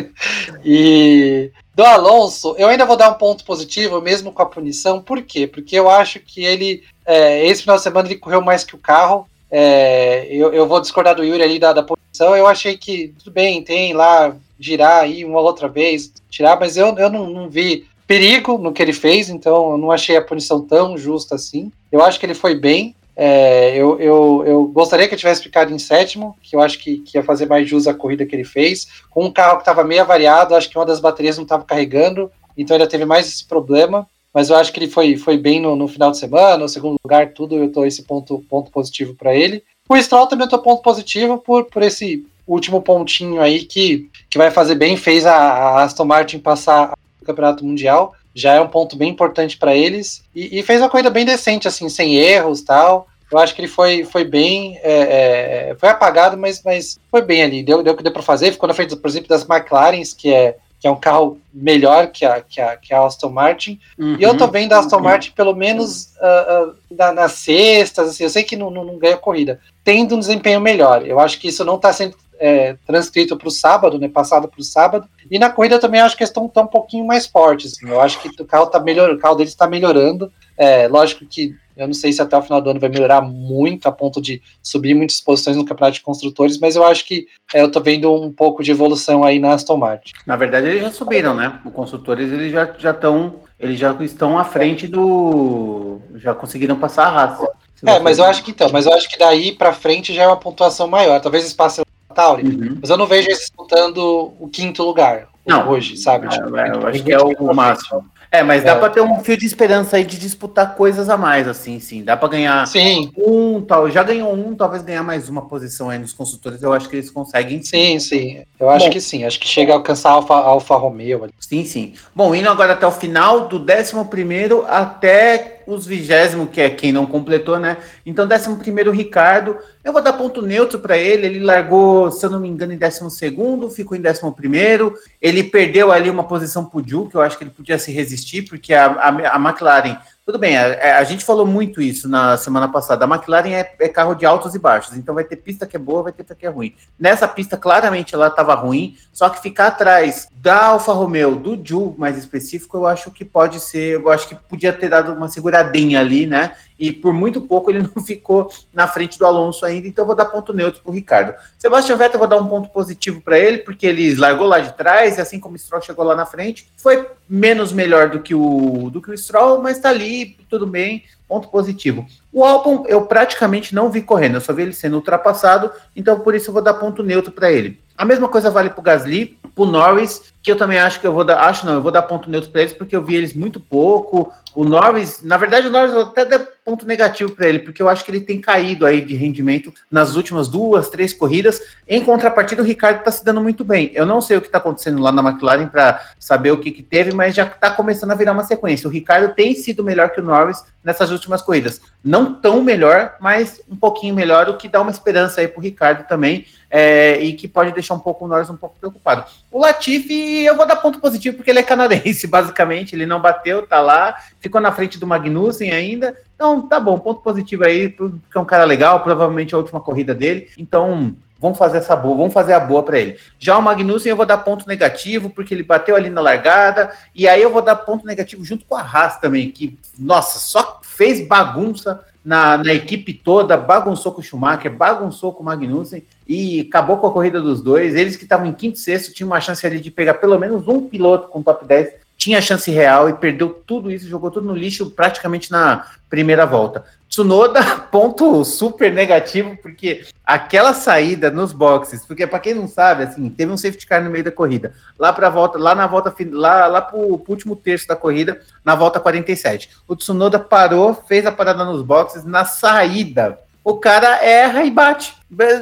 e do Alonso, eu ainda vou dar um ponto positivo, mesmo com a punição. Por quê? Porque eu acho que ele, é, esse final de semana, ele correu mais que o carro. É, eu, eu, vou discordar do Yuri ali da, da punição. Eu achei que, tudo bem, tem lá girar aí uma outra vez, tirar, mas eu, eu não, não vi perigo no que ele fez, então eu não achei a punição tão justa assim. Eu acho que ele foi bem. É, eu, eu, eu, gostaria que eu tivesse ficado em sétimo, que eu acho que, que ia fazer mais jus a corrida que ele fez. Com um carro que estava meio avariado, acho que uma das baterias não estava carregando, então ainda teve mais esse problema. Mas eu acho que ele foi, foi bem no, no final de semana, no segundo lugar, tudo. Eu estou esse ponto, ponto positivo para ele. O Stroll também eu tô ponto positivo por, por esse último pontinho aí que, que vai fazer bem. Fez a, a Aston Martin passar o Campeonato Mundial já é um ponto bem importante para eles. E, e, fez uma corrida bem decente, assim, sem erros tal. Eu acho que ele foi, foi bem. É, é, foi apagado, mas, mas foi bem ali. Deu, deu o que deu para fazer. Ficou na frente, por exemplo, das McLarens, que é, que é um carro melhor que a, que a, que a Aston Martin. Uhum, e eu tô vendo a Aston uhum. Martin, pelo menos uh, uh, na, nas sextas, assim, eu sei que não, não, não ganha corrida, tendo um desempenho melhor. Eu acho que isso não está sendo é, transcrito para o sábado, né, passado para o sábado. E na corrida também acho que eles estão um pouquinho mais fortes. Assim. Eu acho que o carro tá melhorando, o carro deles está melhorando. É, lógico que eu não sei se até o final do ano vai melhorar muito a ponto de subir muitas posições no campeonato de construtores, mas eu acho que é, eu estou vendo um pouco de evolução aí na Aston Martin. Na verdade, eles já subiram, né? O construtores eles já já estão eles já estão à frente do já conseguiram passar a raça. É, mas eu acho que então, mas eu acho que daí para frente já é uma pontuação maior. Talvez eles passem Tauri. Uhum. Mas eu não vejo eles disputando o quinto lugar não. hoje, sabe? Tipo, é, eu acho que é o máximo. É, mas dá é. para ter um fio de esperança aí de disputar coisas a mais, assim, sim. Dá para ganhar sim. um, tal. Já ganhou um, talvez ganhar mais uma posição aí nos consultores. Eu acho que eles conseguem. Sim, sim. Eu acho Bom, que sim. Acho que chega a alcançar a Alfa, Alfa Romeo. Sim, sim. Bom, indo agora até o final do 11 primeiro até os vigésimo, que é quem não completou, né? Então, décimo primeiro, Ricardo. Eu vou dar ponto neutro para ele. Ele largou, se eu não me engano, em décimo segundo, ficou em décimo primeiro. Ele perdeu ali uma posição pro Ju, que eu acho que ele podia se resistir, porque a, a, a McLaren tudo bem, a, é, a, gente falou muito isso na semana passada. A McLaren é, é, carro de altos e baixos, então vai ter pista que é boa, vai ter pista que é ruim. Nessa pista, claramente, ela estava ruim, só que ficar atrás da Alfa Romeo, do Ju mais específico, eu acho que pode ser, eu acho que podia ter dado uma seguradinha ali, né? E por muito pouco ele não ficou na frente do Alonso ainda, então eu vou dar ponto neutro para o Ricardo. Sebastian Vettel eu vou dar um ponto positivo para ele, porque ele largou lá de trás, e assim como o Stroll chegou lá na frente, foi menos melhor do que o, do que o Stroll, mas está ali, tudo bem, ponto positivo. O Albon eu praticamente não vi correndo, eu só vi ele sendo ultrapassado, então por isso eu vou dar ponto neutro para ele. A mesma coisa vale para o Gasly, para o Norris, que eu também acho que eu vou dar, acho não, eu vou dar ponto neutro para eles porque eu vi eles muito pouco. O Norris, na verdade, o Norris até dá ponto negativo para ele, porque eu acho que ele tem caído aí de rendimento nas últimas duas, três corridas. Em contrapartida, o Ricardo está se dando muito bem. Eu não sei o que está acontecendo lá na McLaren para saber o que, que teve, mas já está começando a virar uma sequência. O Ricardo tem sido melhor que o Norris nessas últimas corridas. Não tão melhor, mas um pouquinho melhor, o que dá uma esperança aí para o Ricardo também é, e que pode deixar um pouco o Norris um pouco preocupado. O Latifi, eu vou dar ponto positivo porque ele é canadense, basicamente, ele não bateu, tá lá, ficou na frente do Magnussen ainda. Então, tá bom, ponto positivo aí, porque é um cara legal, provavelmente a última corrida dele. Então, vamos fazer essa boa, vamos fazer a boa para ele. Já o Magnussen eu vou dar ponto negativo, porque ele bateu ali na largada, e aí eu vou dar ponto negativo junto com a Haas também, que, nossa, só fez bagunça na, na equipe toda, bagunçou com o Schumacher, bagunçou com o Magnussen e acabou com a corrida dos dois. Eles que estavam em quinto e sexto tinham uma chance ali de pegar pelo menos um piloto com top 10, tinha chance real e perdeu tudo isso, jogou tudo no lixo praticamente na primeira volta. Tsunoda, ponto super negativo, porque aquela saída nos boxes, porque para quem não sabe, assim, teve um safety car no meio da corrida. Lá para volta, lá na volta lá lá pro, pro último terço da corrida, na volta 47. O Tsunoda parou, fez a parada nos boxes na saída o cara erra e bate.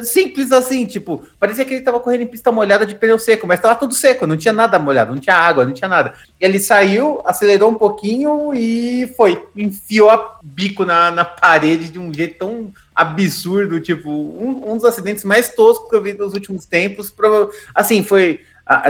Simples assim, tipo, parecia que ele tava correndo em pista molhada de pneu seco, mas tava tudo seco, não tinha nada molhado, não tinha água, não tinha nada. Ele saiu, acelerou um pouquinho e foi, enfiou a bico na, na parede de um jeito tão absurdo, tipo, um, um dos acidentes mais toscos que eu vi nos últimos tempos. Assim, foi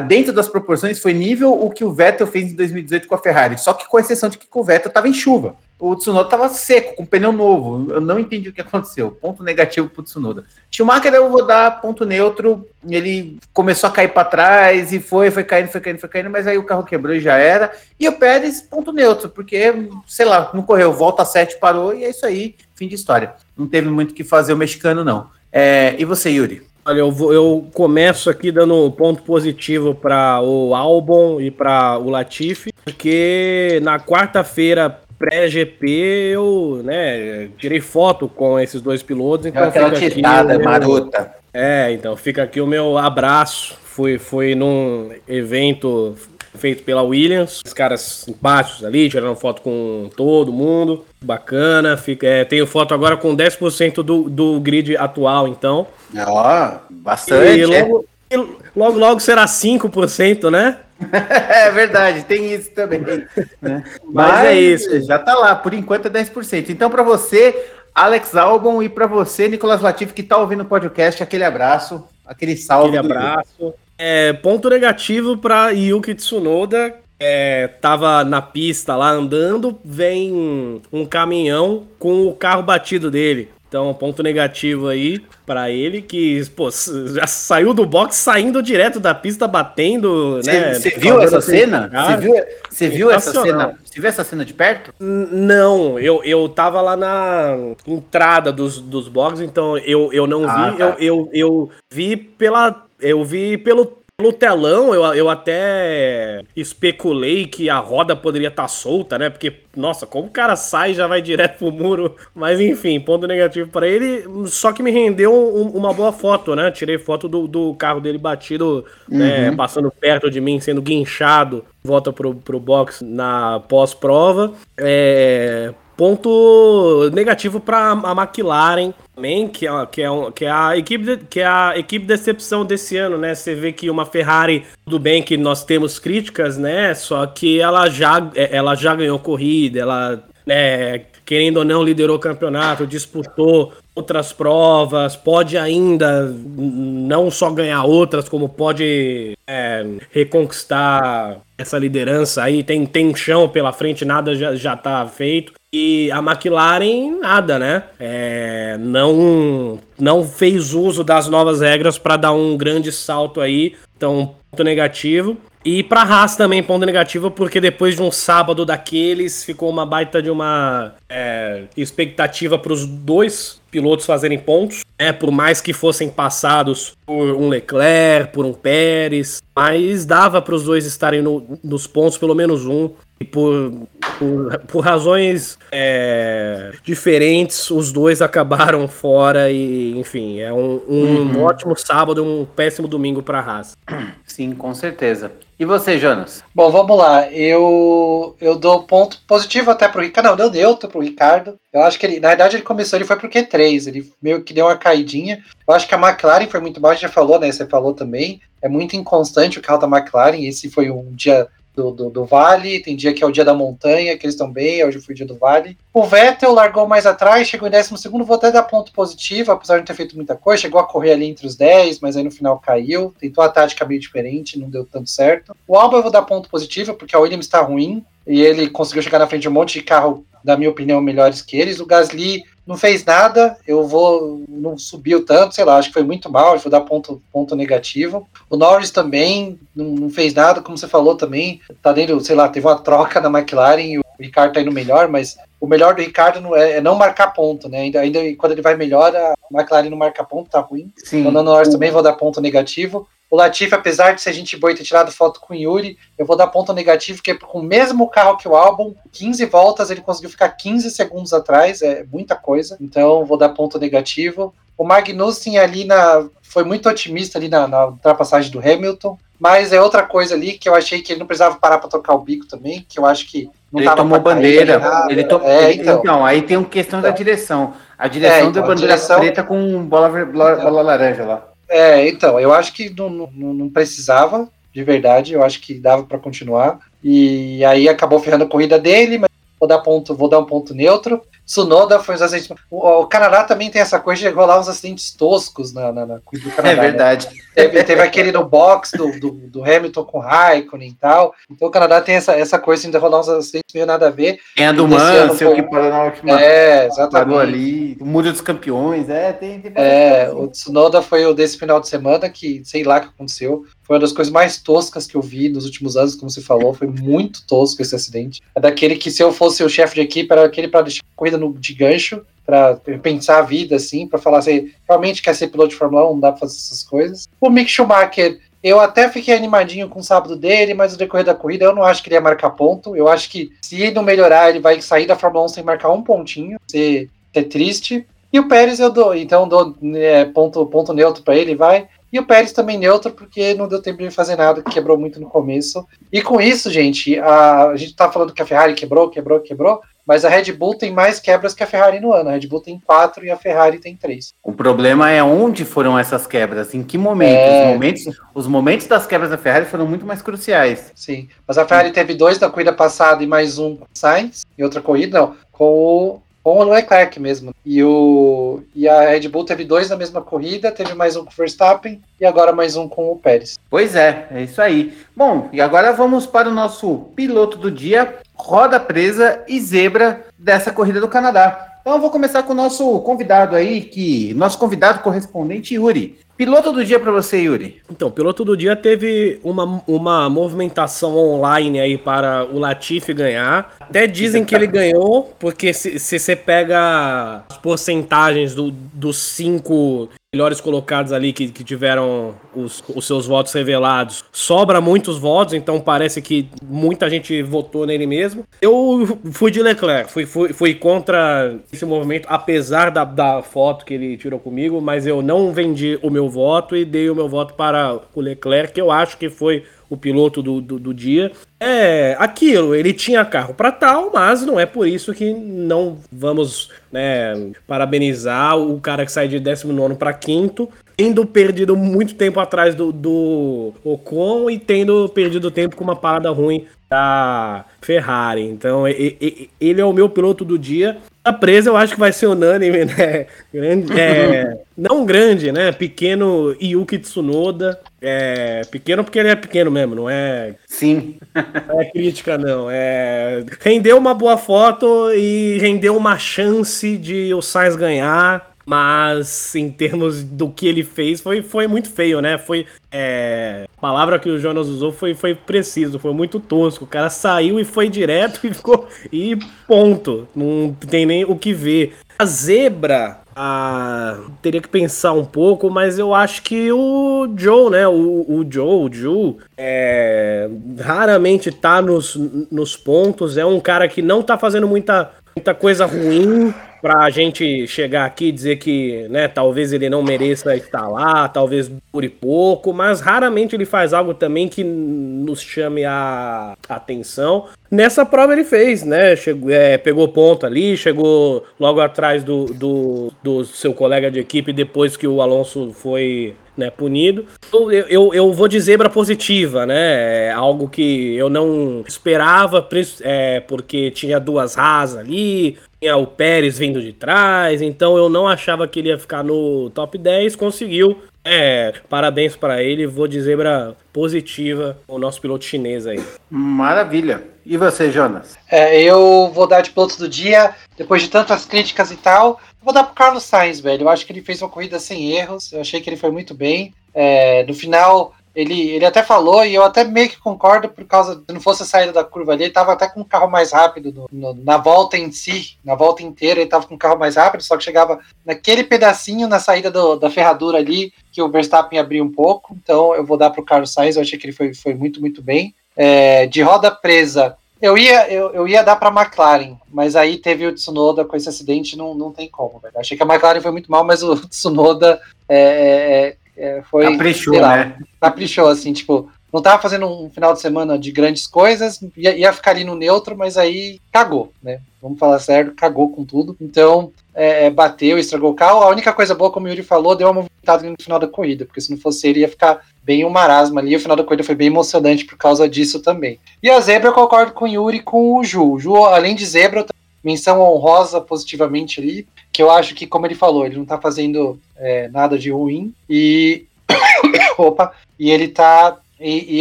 dentro das proporções, foi nível o que o Vettel fez em 2018 com a Ferrari, só que com exceção de que o Vettel estava em chuva. O Tsunoda estava seco, com pneu novo. Eu não entendi o que aconteceu. Ponto negativo para o Tsunoda. Schumacher eu vou dar ponto neutro. Ele começou a cair para trás e foi, foi caindo, foi caindo, foi caindo, mas aí o carro quebrou e já era. E o Pérez, ponto neutro, porque, sei lá, não correu, volta a 7, parou e é isso aí, fim de história. Não teve muito o que fazer o mexicano, não. É, e você, Yuri? Olha, eu, vou, eu começo aqui dando um ponto positivo para o Albon e para o Latifi, porque na quarta-feira pré-GP eu né, tirei foto com esses dois pilotos. Então Aquela titada meu... marota. É, então fica aqui o meu abraço. Fui, fui num evento feito pela Williams. Os caras simpáticos ali, tirando foto com todo mundo. Bacana. Fica, é, tenho foto agora com 10% do, do grid atual, então. Ó, oh, bastante. E logo, é. logo, logo será 5%, né? é verdade, tem isso também. Né? Mas, Mas, é isso. Já tá lá, por enquanto é 10%. Então, para você, Alex Albon, e para você, Nicolas Latif, que tá ouvindo o podcast, aquele abraço, aquele salve. Aquele abraço. É, ponto negativo para Yuki Tsunoda. É, tava na pista lá andando, vem um caminhão com o carro batido dele. Então, ponto negativo aí para ele, que pô, já saiu do box saindo direto da pista, batendo, cê, né? Você viu essa cena? Você viu, cê viu essa cena? Você viu essa cena de perto? Não, eu, eu tava lá na entrada dos, dos boxes, então eu, eu não ah, vi. Tá. Eu, eu, eu vi pela eu vi pelo, pelo telão, eu, eu até especulei que a roda poderia estar tá solta, né? Porque, nossa, como o cara sai já vai direto pro muro. Mas enfim, ponto negativo para ele. Só que me rendeu um, uma boa foto, né? Tirei foto do, do carro dele batido, né? uhum. né? Passando perto de mim, sendo guinchado. Volta pro, pro box na pós-prova. É Ponto negativo para a McLaren também, que é, que, é, que, é a equipe de, que é a equipe decepção desse ano, né? Você vê que uma Ferrari, tudo bem que nós temos críticas, né? Só que ela já, ela já ganhou corrida, ela, né, querendo ou não, liderou o campeonato, disputou outras provas, pode ainda não só ganhar outras, como pode é, reconquistar essa liderança aí. Tem, tem chão pela frente, nada já, já tá feito. E a McLaren, nada, né? É, não, não fez uso das novas regras para dar um grande salto aí. Então, ponto negativo. E para Haas também, ponto negativo, porque depois de um sábado daqueles, ficou uma baita de uma é, expectativa para os dois pilotos fazerem pontos, né? Por mais que fossem passados por um Leclerc, por um Pérez, mas dava para os dois estarem no, nos pontos, pelo menos um. E por, por, por razões é, diferentes, os dois acabaram fora e, enfim, é um, um uhum. ótimo sábado, um péssimo domingo para a Haas. Sim, com certeza. E você, Jonas? Bom, vamos lá. Eu, eu dou ponto positivo até pro Ricardo. Não, deu neutro pro Ricardo. Eu acho que ele, na verdade, ele começou, ele foi pro Q3. Ele meio que deu uma caidinha. Eu acho que a McLaren foi muito baixa, já falou, né? Você falou também. É muito inconstante o carro da McLaren. Esse foi um dia do, do, do, Vale, tem dia que é o dia da montanha, que eles estão bem, hoje foi o dia do Vale. O Vettel largou mais atrás, chegou em 12 segundo, vou até dar ponto positivo, apesar de não ter feito muita coisa, chegou a correr ali entre os 10, mas aí no final caiu, tentou a tática meio diferente, não deu tanto certo. O Alba eu vou dar ponto positivo, porque a Williams está ruim, e ele conseguiu chegar na frente de um monte de carro, na minha opinião, melhores que eles. O Gasly não fez nada, eu vou. não subiu tanto, sei lá, acho que foi muito mal, foi dar ponto, ponto negativo. O Norris também não, não, fez nada, como você falou também, tá dentro, sei lá, teve uma troca na McLaren e o Ricardo tá indo melhor, mas o melhor do Ricardo não é, é, não marcar ponto, né? Ainda, ainda quando ele vai melhor, a McLaren não marca ponto, tá ruim. Sim. O Norris também vou dar ponto negativo. O Latifi, apesar de ser gente boa e ter tirado foto com o Yuri, eu vou dar ponto negativo, que é com o mesmo carro que o álbum, 15 voltas, ele conseguiu ficar 15 segundos atrás, é muita coisa. Então, vou dar ponto negativo. O Magnussen ali na, foi muito otimista ali na, na ultrapassagem do Hamilton, mas é outra coisa ali que eu achei que ele não precisava parar para tocar o bico também, que eu acho que não ele tomou bandeira. Ele to... é, então. então. aí tem uma questão então. da direção. A direção é, então, deu bandeira direção... preta com bola, bola, então. bola laranja lá. É, então, eu acho que não, não, não precisava, de verdade, eu acho que dava para continuar. E aí acabou ferrando a corrida dele, mas vou dar ponto, vou dar um ponto neutro. Tsunoda foi uns acidentes. O, o, Canadá também tem essa coisa de rolar uns acidentes toscos na, na, na do Canadá. É né? verdade. Né? Teve, teve aquele no box do, do, do, Hamilton com Raikkonen e tal. Então o Canadá tem essa, essa coisa de rolar uns acidentes meio nada a ver. Tem a do Mansell que parou na última. É, exatamente. ali. O Mundo dos Campeões, é, tem. tem é, o Tsunoda foi o desse final de semana que sei lá o que aconteceu. Foi uma das coisas mais toscas que eu vi nos últimos anos, como você falou. Foi muito tosco esse acidente. É daquele que, se eu fosse o chefe de equipe, era aquele para deixar a corrida no, de gancho, para pensar a vida, assim, para falar assim, realmente quer ser piloto de Fórmula 1, não dá para fazer essas coisas. O Mick Schumacher, eu até fiquei animadinho com o sábado dele, mas no decorrer da corrida eu não acho que ele ia marcar ponto. Eu acho que se não melhorar, ele vai sair da Fórmula 1 sem marcar um pontinho, ser, ser triste. E o Pérez eu dou, então dou é, ponto, ponto neutro para ele, vai. E o Pérez também neutro, porque não deu tempo de fazer nada, quebrou muito no começo. E com isso, gente, a, a gente tá falando que a Ferrari quebrou, quebrou, quebrou, mas a Red Bull tem mais quebras que a Ferrari no ano. A Red Bull tem quatro e a Ferrari tem três. O problema é onde foram essas quebras, em que momento. É... Os, momentos, os momentos das quebras da Ferrari foram muito mais cruciais. Sim, mas a Ferrari teve dois na corrida passada e mais um com Sainz, e outra corrida, não, com o com o Leclerc mesmo. E, o, e a Red Bull teve dois na mesma corrida, teve mais um com o Verstappen e agora mais um com o Pérez. Pois é, é isso aí. Bom, e agora vamos para o nosso piloto do dia, roda presa e zebra dessa corrida do Canadá. Então eu vou começar com o nosso convidado aí, que nosso convidado correspondente Yuri. Piloto do dia para você, Yuri. Então, piloto do dia teve uma, uma movimentação online aí para o Latifi ganhar. Até dizem que ele ganhou, porque se, se você pega as porcentagens do, dos cinco melhores colocados ali que, que tiveram os, os seus votos revelados, sobra muitos votos, então parece que muita gente votou nele mesmo. Eu fui de Leclerc, fui, fui, fui contra esse movimento, apesar da, da foto que ele tirou comigo, mas eu não vendi o meu voto e dei o meu voto para o Leclerc, que eu acho que foi o piloto do, do, do, dia. É aquilo, ele tinha carro para tal, mas não é por isso que não vamos né, parabenizar o cara que sai de 19 para quinto, tendo perdido muito tempo atrás do, do Ocon e tendo perdido tempo com uma parada ruim da Ferrari. Então, ele é o meu piloto do dia. A presa eu acho que vai ser unânime, né? Grande, é, não grande, né? Pequeno Yuki Tsunoda. É, pequeno porque ele é pequeno mesmo, não é. Sim. É crítica, não. É, rendeu uma boa foto e rendeu uma chance de o Sainz ganhar. Mas em termos do que ele fez, foi, foi muito feio, né? Foi. É, a palavra que o Jonas usou foi, foi preciso, foi muito tosco. O cara saiu e foi direto e ficou. E ponto. Não tem nem o que ver. A zebra. Ah, teria que pensar um pouco, mas eu acho que o Joe, né? O, o Joe, o Joe, é, raramente tá nos, nos pontos. É um cara que não tá fazendo muita, muita coisa ruim pra gente chegar aqui e dizer que, né, talvez ele não mereça estar lá, talvez dure pouco, mas raramente ele faz algo também que nos chame a atenção. Nessa prova ele fez, né? Chegou, é, pegou ponto ali, chegou logo atrás do, do, do seu colega de equipe depois que o Alonso foi né, punido. Eu, eu, eu vou de zebra positiva, né? É algo que eu não esperava, é, porque tinha duas rasas ali, tinha o Pérez vindo de trás, então eu não achava que ele ia ficar no top 10, conseguiu. É, parabéns para ele. Vou de zebra positiva o nosso piloto chinês aí. Maravilha. E você, Jonas? É, eu vou dar de piloto do dia, depois de tantas críticas e tal. Vou dar pro Carlos Sainz, velho. Eu acho que ele fez uma corrida sem erros. Eu achei que ele foi muito bem. É, no final, ele, ele até falou, e eu até meio que concordo, por causa, se não fosse a saída da curva ali, ele estava até com um carro mais rápido no, no, na volta em si, na volta inteira, ele estava com um carro mais rápido, só que chegava naquele pedacinho na saída do, da ferradura ali, que o Verstappen abriu um pouco. Então eu vou dar para o Carlos Sainz, eu achei que ele foi, foi muito, muito bem. É, de roda presa, eu ia, eu, eu ia dar para McLaren, mas aí teve o Tsunoda com esse acidente, não, não tem como. Velho. Achei que a McLaren foi muito mal, mas o Tsunoda é, é, foi. Caprichou, lá, né? Caprichou, assim, tipo, não tava fazendo um final de semana de grandes coisas, ia, ia ficar ali no neutro, mas aí cagou, né? Vamos falar sério, cagou com tudo. Então, é, é bateu, estragou o carro. A única coisa boa, como o Yuri falou, deu uma movimentada no final da corrida, porque se não fosse ele, ia ficar bem um marasma ali. O final da corrida foi bem emocionante por causa disso também. E a zebra, eu concordo com o Yuri e com o Ju. O Ju, além de zebra, menção honrosa positivamente ali, que eu acho que, como ele falou, ele não tá fazendo é, nada de ruim e. Opa! E ele tá. E, e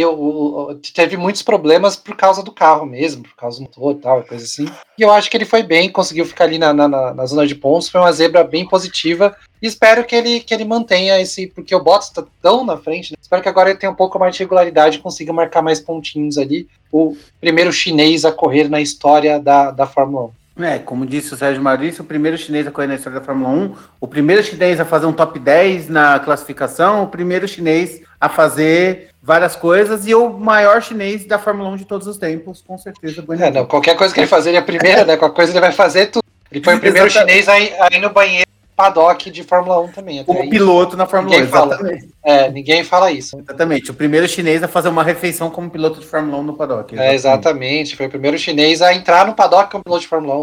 eu, teve muitos problemas por causa do carro mesmo, por causa do motor e tal, coisa assim. E eu acho que ele foi bem, conseguiu ficar ali na, na, na zona de pontos, foi uma zebra bem positiva. E espero que ele, que ele mantenha esse, porque o Bottas tá tão na frente, né? espero que agora ele tenha um pouco mais de regularidade e consiga marcar mais pontinhos ali. O primeiro chinês a correr na história da, da Fórmula 1. É, como disse o Sérgio Maurício, o primeiro chinês a correr na história da Fórmula 1, o primeiro chinês a fazer um top 10 na classificação, o primeiro chinês a fazer várias coisas e o maior chinês da Fórmula 1 de todos os tempos, com certeza. É, não, qualquer coisa que ele fazer, ele é a primeira, né? Qualquer coisa ele vai fazer tudo. Ele foi o primeiro chinês a ir, a ir no banheiro paddock de Fórmula 1 também. Como isso. piloto na Fórmula ninguém 1, fala. exatamente. É, ninguém fala isso. Exatamente, o primeiro chinês a fazer uma refeição como piloto de Fórmula 1 no paddock. Exatamente. É, exatamente, foi o primeiro chinês a entrar no paddock como piloto de Fórmula 1.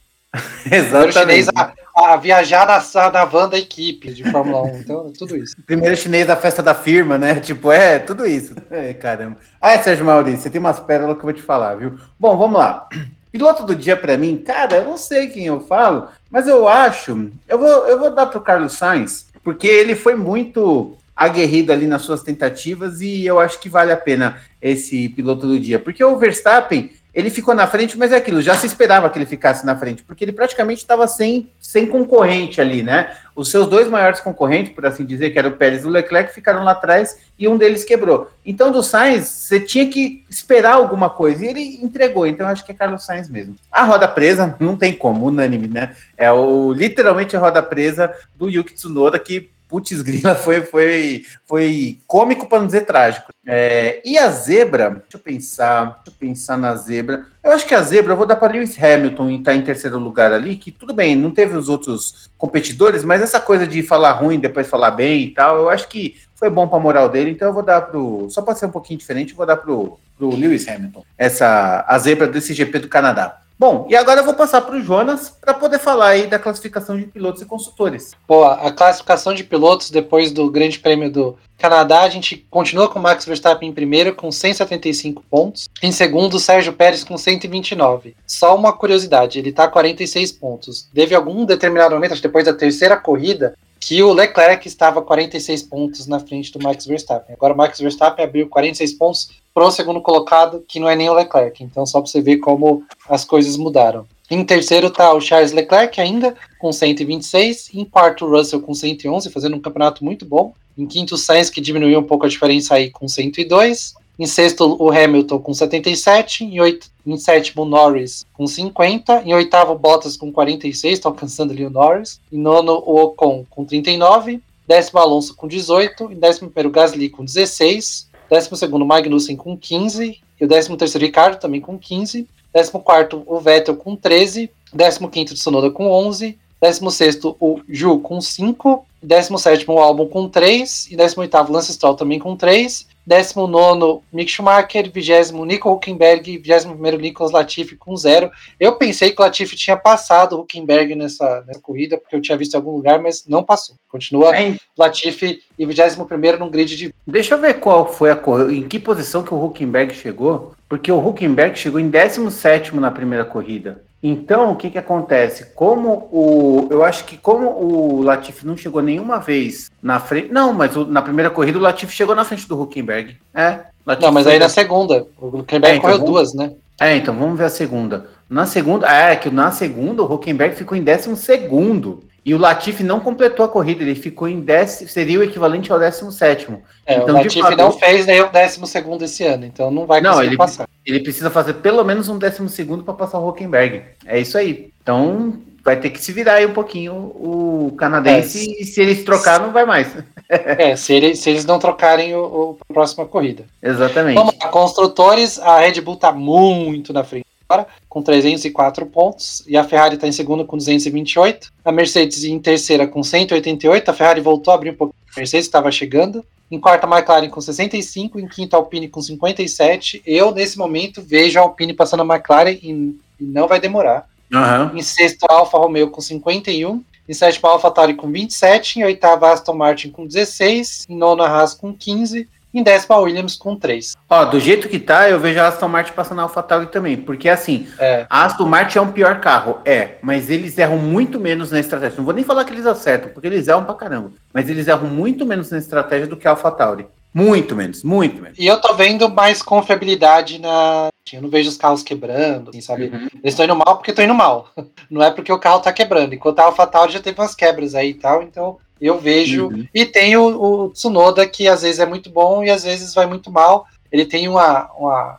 Exatamente. chinês a, a, viajar na, na van da equipe de Fórmula 1. Então, tudo isso. Primeiro chinês da festa da firma, né? Tipo, é, tudo isso. É, caramba. Ah, é, Sérgio Maurício, você tem umas pérolas que eu vou te falar, viu? Bom, vamos lá. Piloto do dia para mim, cara, eu não sei quem eu falo, mas eu acho, eu vou, eu vou dar pro Carlos Sainz, porque ele foi muito aguerrido ali nas suas tentativas e eu acho que vale a pena esse piloto do dia, porque o Verstappen ele ficou na frente, mas é aquilo, já se esperava que ele ficasse na frente, porque ele praticamente estava sem, sem concorrente ali, né? Os seus dois maiores concorrentes, por assim dizer, que eram o Pérez e o Leclerc, ficaram lá atrás e um deles quebrou. Então, do Sainz, você tinha que esperar alguma coisa, e ele entregou, então acho que é Carlos Sainz mesmo. A roda presa, não tem como, unânime, né? É o literalmente a roda presa do Yuki Tsunoda, que putz, grila, foi, foi, foi cômico para não dizer trágico. É, e a zebra, deixa eu pensar, deixa eu pensar na zebra. Eu acho que a zebra, eu vou dar para Lewis Hamilton estar tá em terceiro lugar ali, que tudo bem, não teve os outros competidores, mas essa coisa de falar ruim, depois falar bem e tal, eu acho que foi bom para a moral dele, então eu vou dar pro. Só para ser um pouquinho diferente, eu vou dar pro, pro Lewis Hamilton. Essa a zebra desse GP do Canadá. Bom, e agora eu vou passar para o Jonas para poder falar aí da classificação de pilotos e consultores. Boa, a classificação de pilotos depois do Grande Prêmio do Canadá, a gente continua com Max Verstappen em primeiro com 175 pontos. Em segundo, Sérgio Pérez com 129. Só uma curiosidade, ele está 46 pontos. Teve algum determinado momento, acho que depois da terceira corrida, que o Leclerc estava 46 pontos na frente do Max Verstappen. Agora o Max Verstappen abriu 46 pontos pro segundo colocado, que não é nem o Leclerc. Então, só para você ver como as coisas mudaram. Em terceiro está o Charles Leclerc ainda, com 126. Em quarto, o Russell com 111, fazendo um campeonato muito bom. Em quinto, o Sainz, que diminuiu um pouco a diferença aí, com 102. Em sexto, o Hamilton com 77. Em, oito, em sétimo, Norris com 50. Em oitavo, Bottas com 46, está alcançando ali o Norris. Em nono, o Ocon com 39. Décimo, Alonso com 18. Em décimo primeiro, Gasly com 16. 12 Magnussen com 15. E o 13 Ricardo também com 15. 14 o Vettel com 13. 15 o Sonoda com 11. 16 o Ju com 5. 17 o Albon com 3. E 18 o Lance Stroll também com 3. 19 Mick Schumacher, 20 Nico Huckenberg, 21 Nicolas Latifi com 0. Eu pensei que o Latifi tinha passado o Huckenberg nessa, nessa corrida, porque eu tinha visto em algum lugar, mas não passou. Continua. Latifi e 21 no grid de. Deixa eu ver qual foi a corrida, em que posição que o Huckenberg chegou, porque o Huckenberg chegou em 17 na primeira corrida. Então, o que que acontece? Como o. Eu acho que como o Latifi não chegou nenhuma vez na frente. Não, mas o- na primeira corrida o Latifi chegou na frente do Huckenberg. É. Latifi Não, mas aí na segunda. O Huckenberg É, então correu vamos- duas, né? É, então vamos ver a segunda. Na segunda, é que na segunda o Huckenberg ficou em décimo segundo. E o Latifi não completou a corrida, ele ficou em décimo, seria o equivalente ao décimo sétimo. É, Então, o Latifi fato- não fez nem o décimo segundo esse ano, então não vai Não, conseguir ele- passar. Ele precisa fazer pelo menos um décimo segundo para passar o Huckenberg. É isso aí. Então vai ter que se virar aí um pouquinho o canadense É. e se eles trocar não vai mais. É, se, ele- se eles não trocarem o, o a próxima corrida. Exatamente. Vamos lá, construtores, a Red Bull tá muito na frente agora, com 304 pontos, e a Ferrari tá em segundo com 228, a Mercedes em terceira com 188, a Ferrari voltou a abrir um pouco, a Mercedes estava chegando, em quarta a McLaren com 65, em quinta a Alpine com 57, eu nesse momento vejo a Alpine passando a McLaren e, e não vai demorar, Aham. em sexto a Alfa Romeo com 51, em sétimo a Alfa Tauri com 27, em oitava a Aston Martin com 16, em nona a Haas com 15, em décima Williams com 3. Ó, do jeito que tá, eu vejo a Aston Martin passando a AlphaTauri também, porque assim, É, a Aston Martin é um pior carro, é, mas eles erram muito menos na estratégia. Não vou nem falar que eles acertam, porque eles erram pra caramba, mas eles erram muito menos na estratégia do que a AlphaTauri. Muito menos, muito menos. E eu tô vendo mais confiabilidade na. Eu não vejo os carros quebrando, assim, sabe? Uhum. Eles estão indo mal porque estão indo mal. Não é porque o carro tá quebrando. Enquanto a AlphaTauri já teve umas quebras aí e tal, então eu vejo. Uhum. E tem o, o Tsunoda, que às vezes é muito bom e às vezes vai muito mal. Ele tem uma, uma,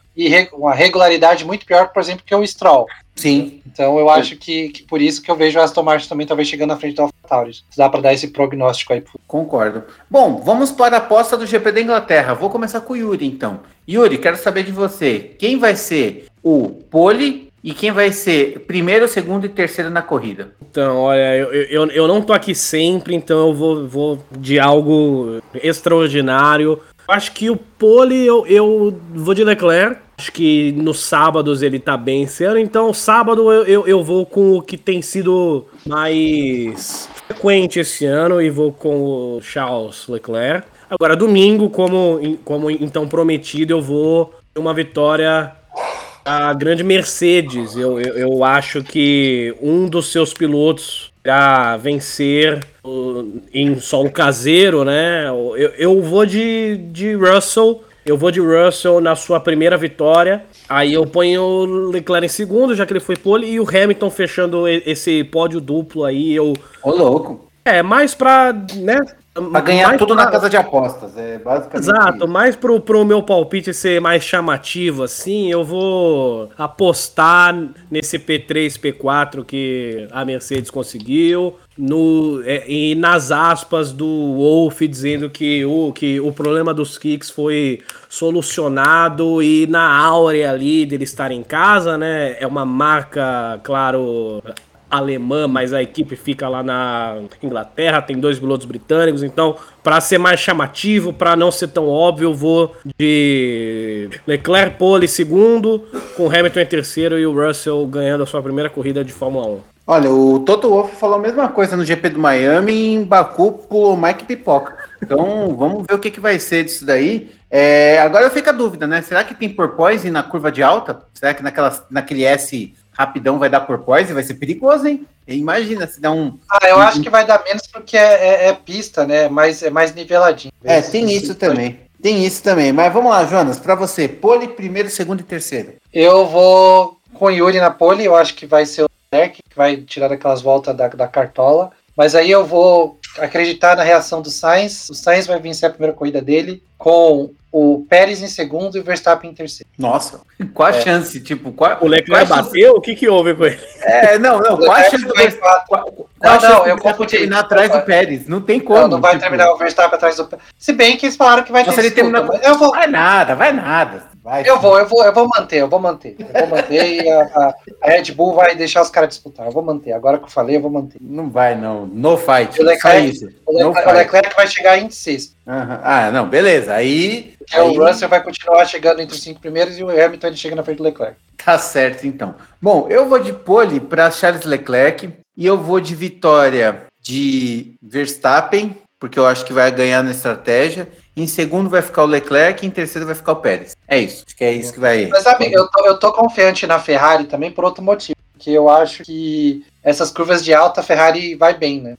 uma regularidade muito pior, por exemplo, que o Stroll. Sim, Então eu acho que, que por isso que eu vejo a Aston Martin também talvez chegando na frente da AlphaTauri. Dá pra dar esse prognóstico aí. concordo. Bom, vamos para a aposta do GP da Inglaterra. Vou começar com o Yuri, então. Yuri, quero saber de você. Quem vai ser o pole e quem vai ser primeiro, segundo e terceiro na corrida? Então, olha, eu, eu, eu não tô aqui sempre, então eu vou, vou de algo extraordinário. Acho que o pole eu, eu vou de Leclerc. Acho que nos sábados ele tá bem esse ano, então sábado eu, eu, eu vou com o que tem sido mais frequente esse ano e vou com o Charles Leclerc. Agora, domingo, como, como então prometido, eu vou uma vitória a grande Mercedes. Eu, eu, eu acho que um dos seus pilotos irá vencer uh, em solo caseiro, né? Eu, eu vou de, de Russell. Eu vou de Russell na sua primeira vitória. Aí eu ponho o Leclerc em segundo, já que ele foi pole, e o Hamilton fechando esse pódio duplo aí. Eu, Ô, louco. É, mais pra, né? Pra ganhar mais tudo pra- na casa de apostas. É basicamente. Exato, isso. mais pro, pro meu palpite ser mais chamativo, assim, eu vou apostar nesse P3, P4 que a Mercedes conseguiu. No, é, e nas aspas do Wolff dizendo que o, que o problema dos kicks foi solucionado e na áurea ali dele estar em casa, né? É uma marca, claro, alemã, mas a equipe fica lá na Inglaterra, tem dois pilotos britânicos, então para ser mais chamativo, para não ser tão óbvio, eu vou de Leclerc pole segundo, com Hamilton em terceiro e o Russell ganhando a sua primeira corrida de Fórmula 1. Olha, o Toto Wolff falou a mesma coisa no GP do Miami e em Baku pulou Mike Pipoca. Então vamos ver o que, que vai ser disso daí. É, agora fica a dúvida, né? Será que tem porpoise na curva de alta? Será que naquela, naquele S rapidão vai dar porpoise? Vai ser perigoso, hein? Imagina se dá um. Ah, eu acho que vai dar menos porque é, é- é pista, né? Mas é mais niveladinho. É, tem isso também. Tem isso também. Mas vamos lá, Jonas, para você, pole, primeiro, segundo e terceiro. Eu vou com o Yuri na pole, eu acho que vai ser o Leclerc, que vai tirar aquelas voltas da, da cartola. Mas aí eu vou acreditar na reação do Sainz. O Sainz vai vencer a primeira corrida dele com o Pérez em segundo e o Verstappen em terceiro. Nossa, qual a É. chance? Tipo, qual, O Leclerc qual bateu? O que que houve com ele? É, não, não. Qual a chance do Verstappen- quatro. qual- qual Não, a chance não, do eu confundi. terminar atrás do Pérez? Não tem como. Não, não vai tipo, terminar o Verstappen atrás do Pérez. Se bem que eles falaram que vai Nossa, ter ele disputa, mas eu vou, Vai nada, vai nada. Vai, eu vou, eu vou, eu vou manter, eu vou manter. Eu vou manter e a, a- Red Bull vai deixar os caras disputar. Eu vou manter. Agora que eu falei, eu vou manter. Não vai, não. No fight. O Leclerc-. O Leclerc, o. Leclerc vai chegar em sexto. Aham. Ah, não, beleza. Aí, aí o Russell vai continuar chegando entre os cinco primeiros e o Hamilton ele chega na frente do Leclerc. tá certo, então. Bom, eu vou de pole para Charles Leclerc e eu vou de vitória de Verstappen, porque eu acho que vai ganhar na estratégia. Em segundo vai ficar o Leclerc, em terceiro vai ficar o Pérez. É isso. Acho que é isso que vai. Mas sabe, eu tô, eu tô confiante na Ferrari também por outro motivo. que eu acho que essas curvas de alta a Ferrari vai bem, né?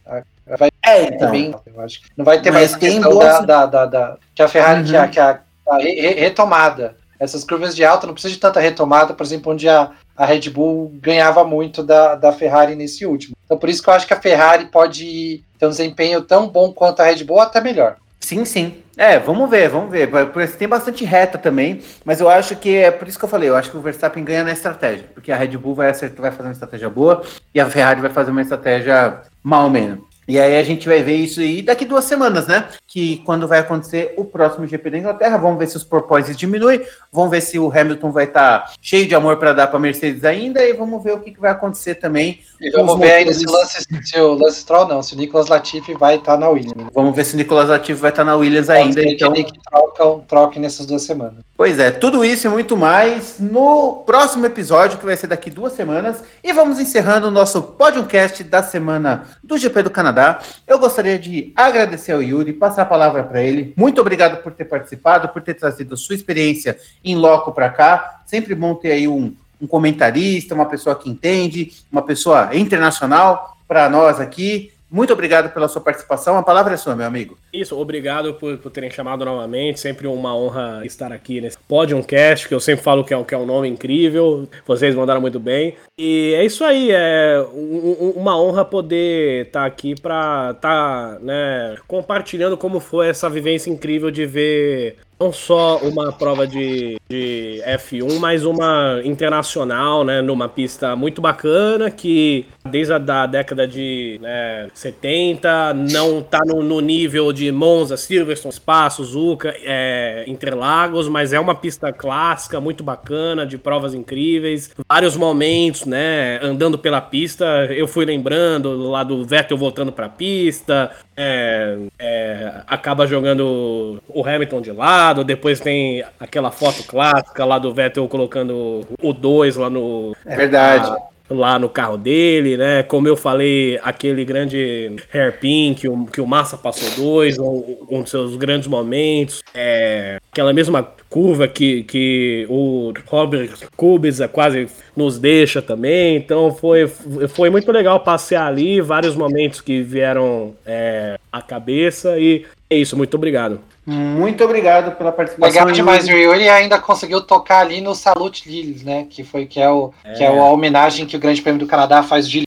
Vai é, então. bem, eu acho. Não vai ter Mas mais questão boa... da, da, da, que a Ferrari, uhum. que, a, que, a, a retomada. Essas curvas de alta não precisa de tanta retomada, por exemplo, onde a, a Red Bull ganhava muito da, da Ferrari nesse último. Então, por isso que eu acho que a Ferrari pode ter um desempenho tão bom quanto a Red Bull, até melhor. Sim, sim. É, vamos ver, vamos ver. Tem bastante reta também, mas eu acho que é por isso que eu falei, eu acho que o Verstappen ganha na estratégia, porque a Red Bull vai, acertar, vai fazer uma estratégia boa e a Ferrari vai fazer uma estratégia mal menos. E aí a gente vai ver isso aí daqui duas semanas, né? Que quando vai acontecer o próximo GP da Inglaterra, vamos ver se os porpoises diminuem, vamos ver se o Hamilton vai estar tá cheio de amor para dar para Mercedes ainda, e vamos ver o que, que vai acontecer também. E vamos ver ainda se o Lance, se o Lance Stroll não, se o Nicolas Latifi vai estar tá na Williams. Vamos ver se o Nicolas Latifi vai estar tá na Williams ainda. Então que troca, troque nessas duas semanas. Pois é, tudo isso e muito mais no próximo episódio, que vai ser daqui duas semanas. E vamos encerrando o nosso podcast da semana do GP do Canadá Canadá. Eu gostaria de agradecer ao Yuri, passar a palavra para ele. Muito obrigado por ter participado, por ter trazido sua experiência em loco para cá. Sempre bom ter aí um, um comentarista, uma pessoa que entende, uma pessoa internacional para nós aqui. Muito obrigado pela sua participação. A palavra é sua, meu amigo. Isso, obrigado por, por terem chamado novamente. Sempre uma honra estar aqui nesse Podiumcast, que eu sempre falo que é, que é um nome incrível. Vocês mandaram muito bem. E é isso aí, é um, uma honra poder estar aqui para estar tá, né, compartilhando como foi essa vivência incrível de ver não só uma prova de, de F1, mas uma internacional, né, numa pista muito bacana que desde a da década de né, 70 não está no, no, nível de Monza, Silverstone, Espaço, Zuca, é, Interlagos, mas é uma pista clássica, muito bacana, de provas incríveis, vários momentos, né, andando pela pista, eu fui lembrando lá do Vettel voltando para a pista, é, é, acaba jogando o Hamilton de lado, depois tem aquela foto clássica lá do Vettel colocando o 2 lá no. É verdade. A, lá no carro dele, né? Como eu falei, aquele grande hairpin que o, que o Massa passou dois, um, um dos seus grandes momentos. É, aquela mesma curva que, que o Robert Kubica quase nos deixa também. Então foi, foi muito legal passear ali, vários momentos que vieram é, à cabeça. E é isso, muito obrigado. Muito obrigado pela participação. Legal demais, o Yuri ainda conseguiu tocar ali no Salute Lilies, né? Que foi que é, o, é. que é a homenagem que o Grande Prêmio do Canadá faz de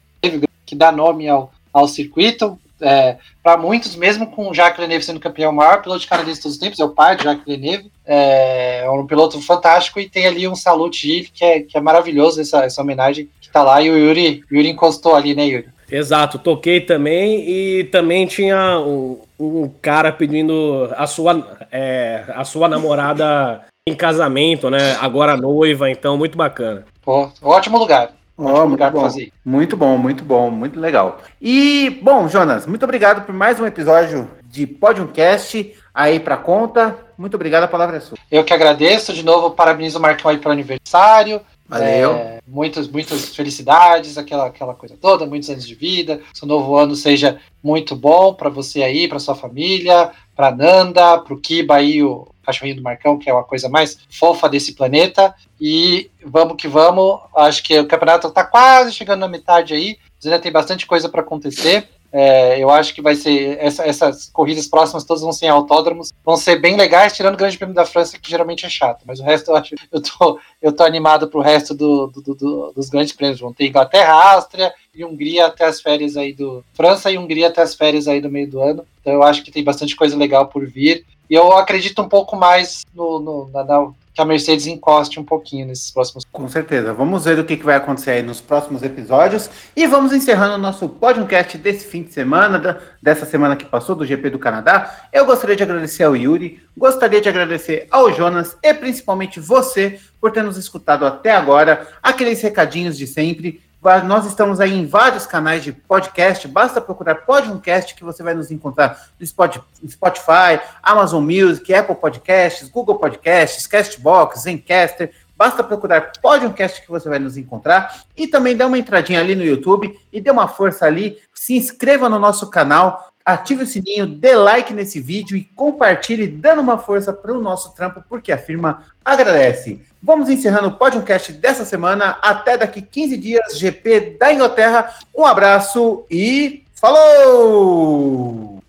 que dá nome ao, ao circuito. É, para muitos, mesmo com o Jacques Villeneuve sendo campeão, o maior piloto de canadense de todos os tempos, é o pai de Jacques Villeneuve, é, é um piloto fantástico e tem ali um Salute que é, que é maravilhoso essa, essa homenagem que tá lá e o Yuri, Yuri encostou ali, né, Yuri? Exato, toquei também e também tinha um, um cara pedindo a sua, é, a sua namorada em casamento, né? Agora noiva, então muito bacana. Pô, ótimo lugar. Oh, muito, bom. muito bom, muito bom, muito legal. E, bom, Jonas, muito obrigado por mais um episódio de Podiumcast aí para conta. Muito obrigado, a palavra é sua. Eu que agradeço, de novo, parabenizo o Marcão aí pelo aniversário. Valeu. É, muitas, muitas felicidades, aquela, aquela coisa toda, muitos anos de vida. Seu novo ano seja muito bom para você aí, para sua família, para Nanda, para o Kiba aí, o cachorrinho do Marcão, que é uma coisa mais fofa desse planeta. E vamos que vamos. Acho que o campeonato está quase chegando na metade aí. Ainda tem bastante coisa para acontecer. É, eu acho que vai ser. Essa, essas corridas próximas todas vão ser em autódromos. Vão ser bem legais, tirando o Grande Prêmio da França, que geralmente é chato. Mas o resto eu acho. Eu tô, eu tô animado pro resto do, do, do, dos grandes prêmios. Vão ter Inglaterra, Áustria e Hungria até as férias aí do. França e Hungria até as férias aí do meio do ano. Então eu acho que tem bastante coisa legal por vir. E eu acredito um pouco mais no, no na, na que a Mercedes encoste um pouquinho nesses próximos. Com certeza. Vamos ver o que, vai acontecer aí nos próximos episódios. E vamos encerrando o nosso podcast desse fim de semana, dessa semana que passou, do GP do Canadá. Eu gostaria de agradecer ao Yuri, gostaria de agradecer ao Jonas e principalmente você por ter nos escutado até agora. Aqueles recadinhos de sempre. Nós estamos aí em vários canais de podcast, basta procurar Podcast que você vai nos encontrar no Spotify, Amazon Music, Apple Podcasts, Google Podcasts, Castbox, Zencaster. Basta procurar Podcast que você vai nos encontrar. E também dá uma entradinha ali no YouTube e dê uma força ali, se inscreva no nosso canal ative o sininho, dê like nesse vídeo e compartilhe, dando uma força para o nosso trampo, porque a firma agradece. Vamos encerrando o podcast dessa semana. Até daqui 15 dias, GP da Inglaterra. Um abraço e falou!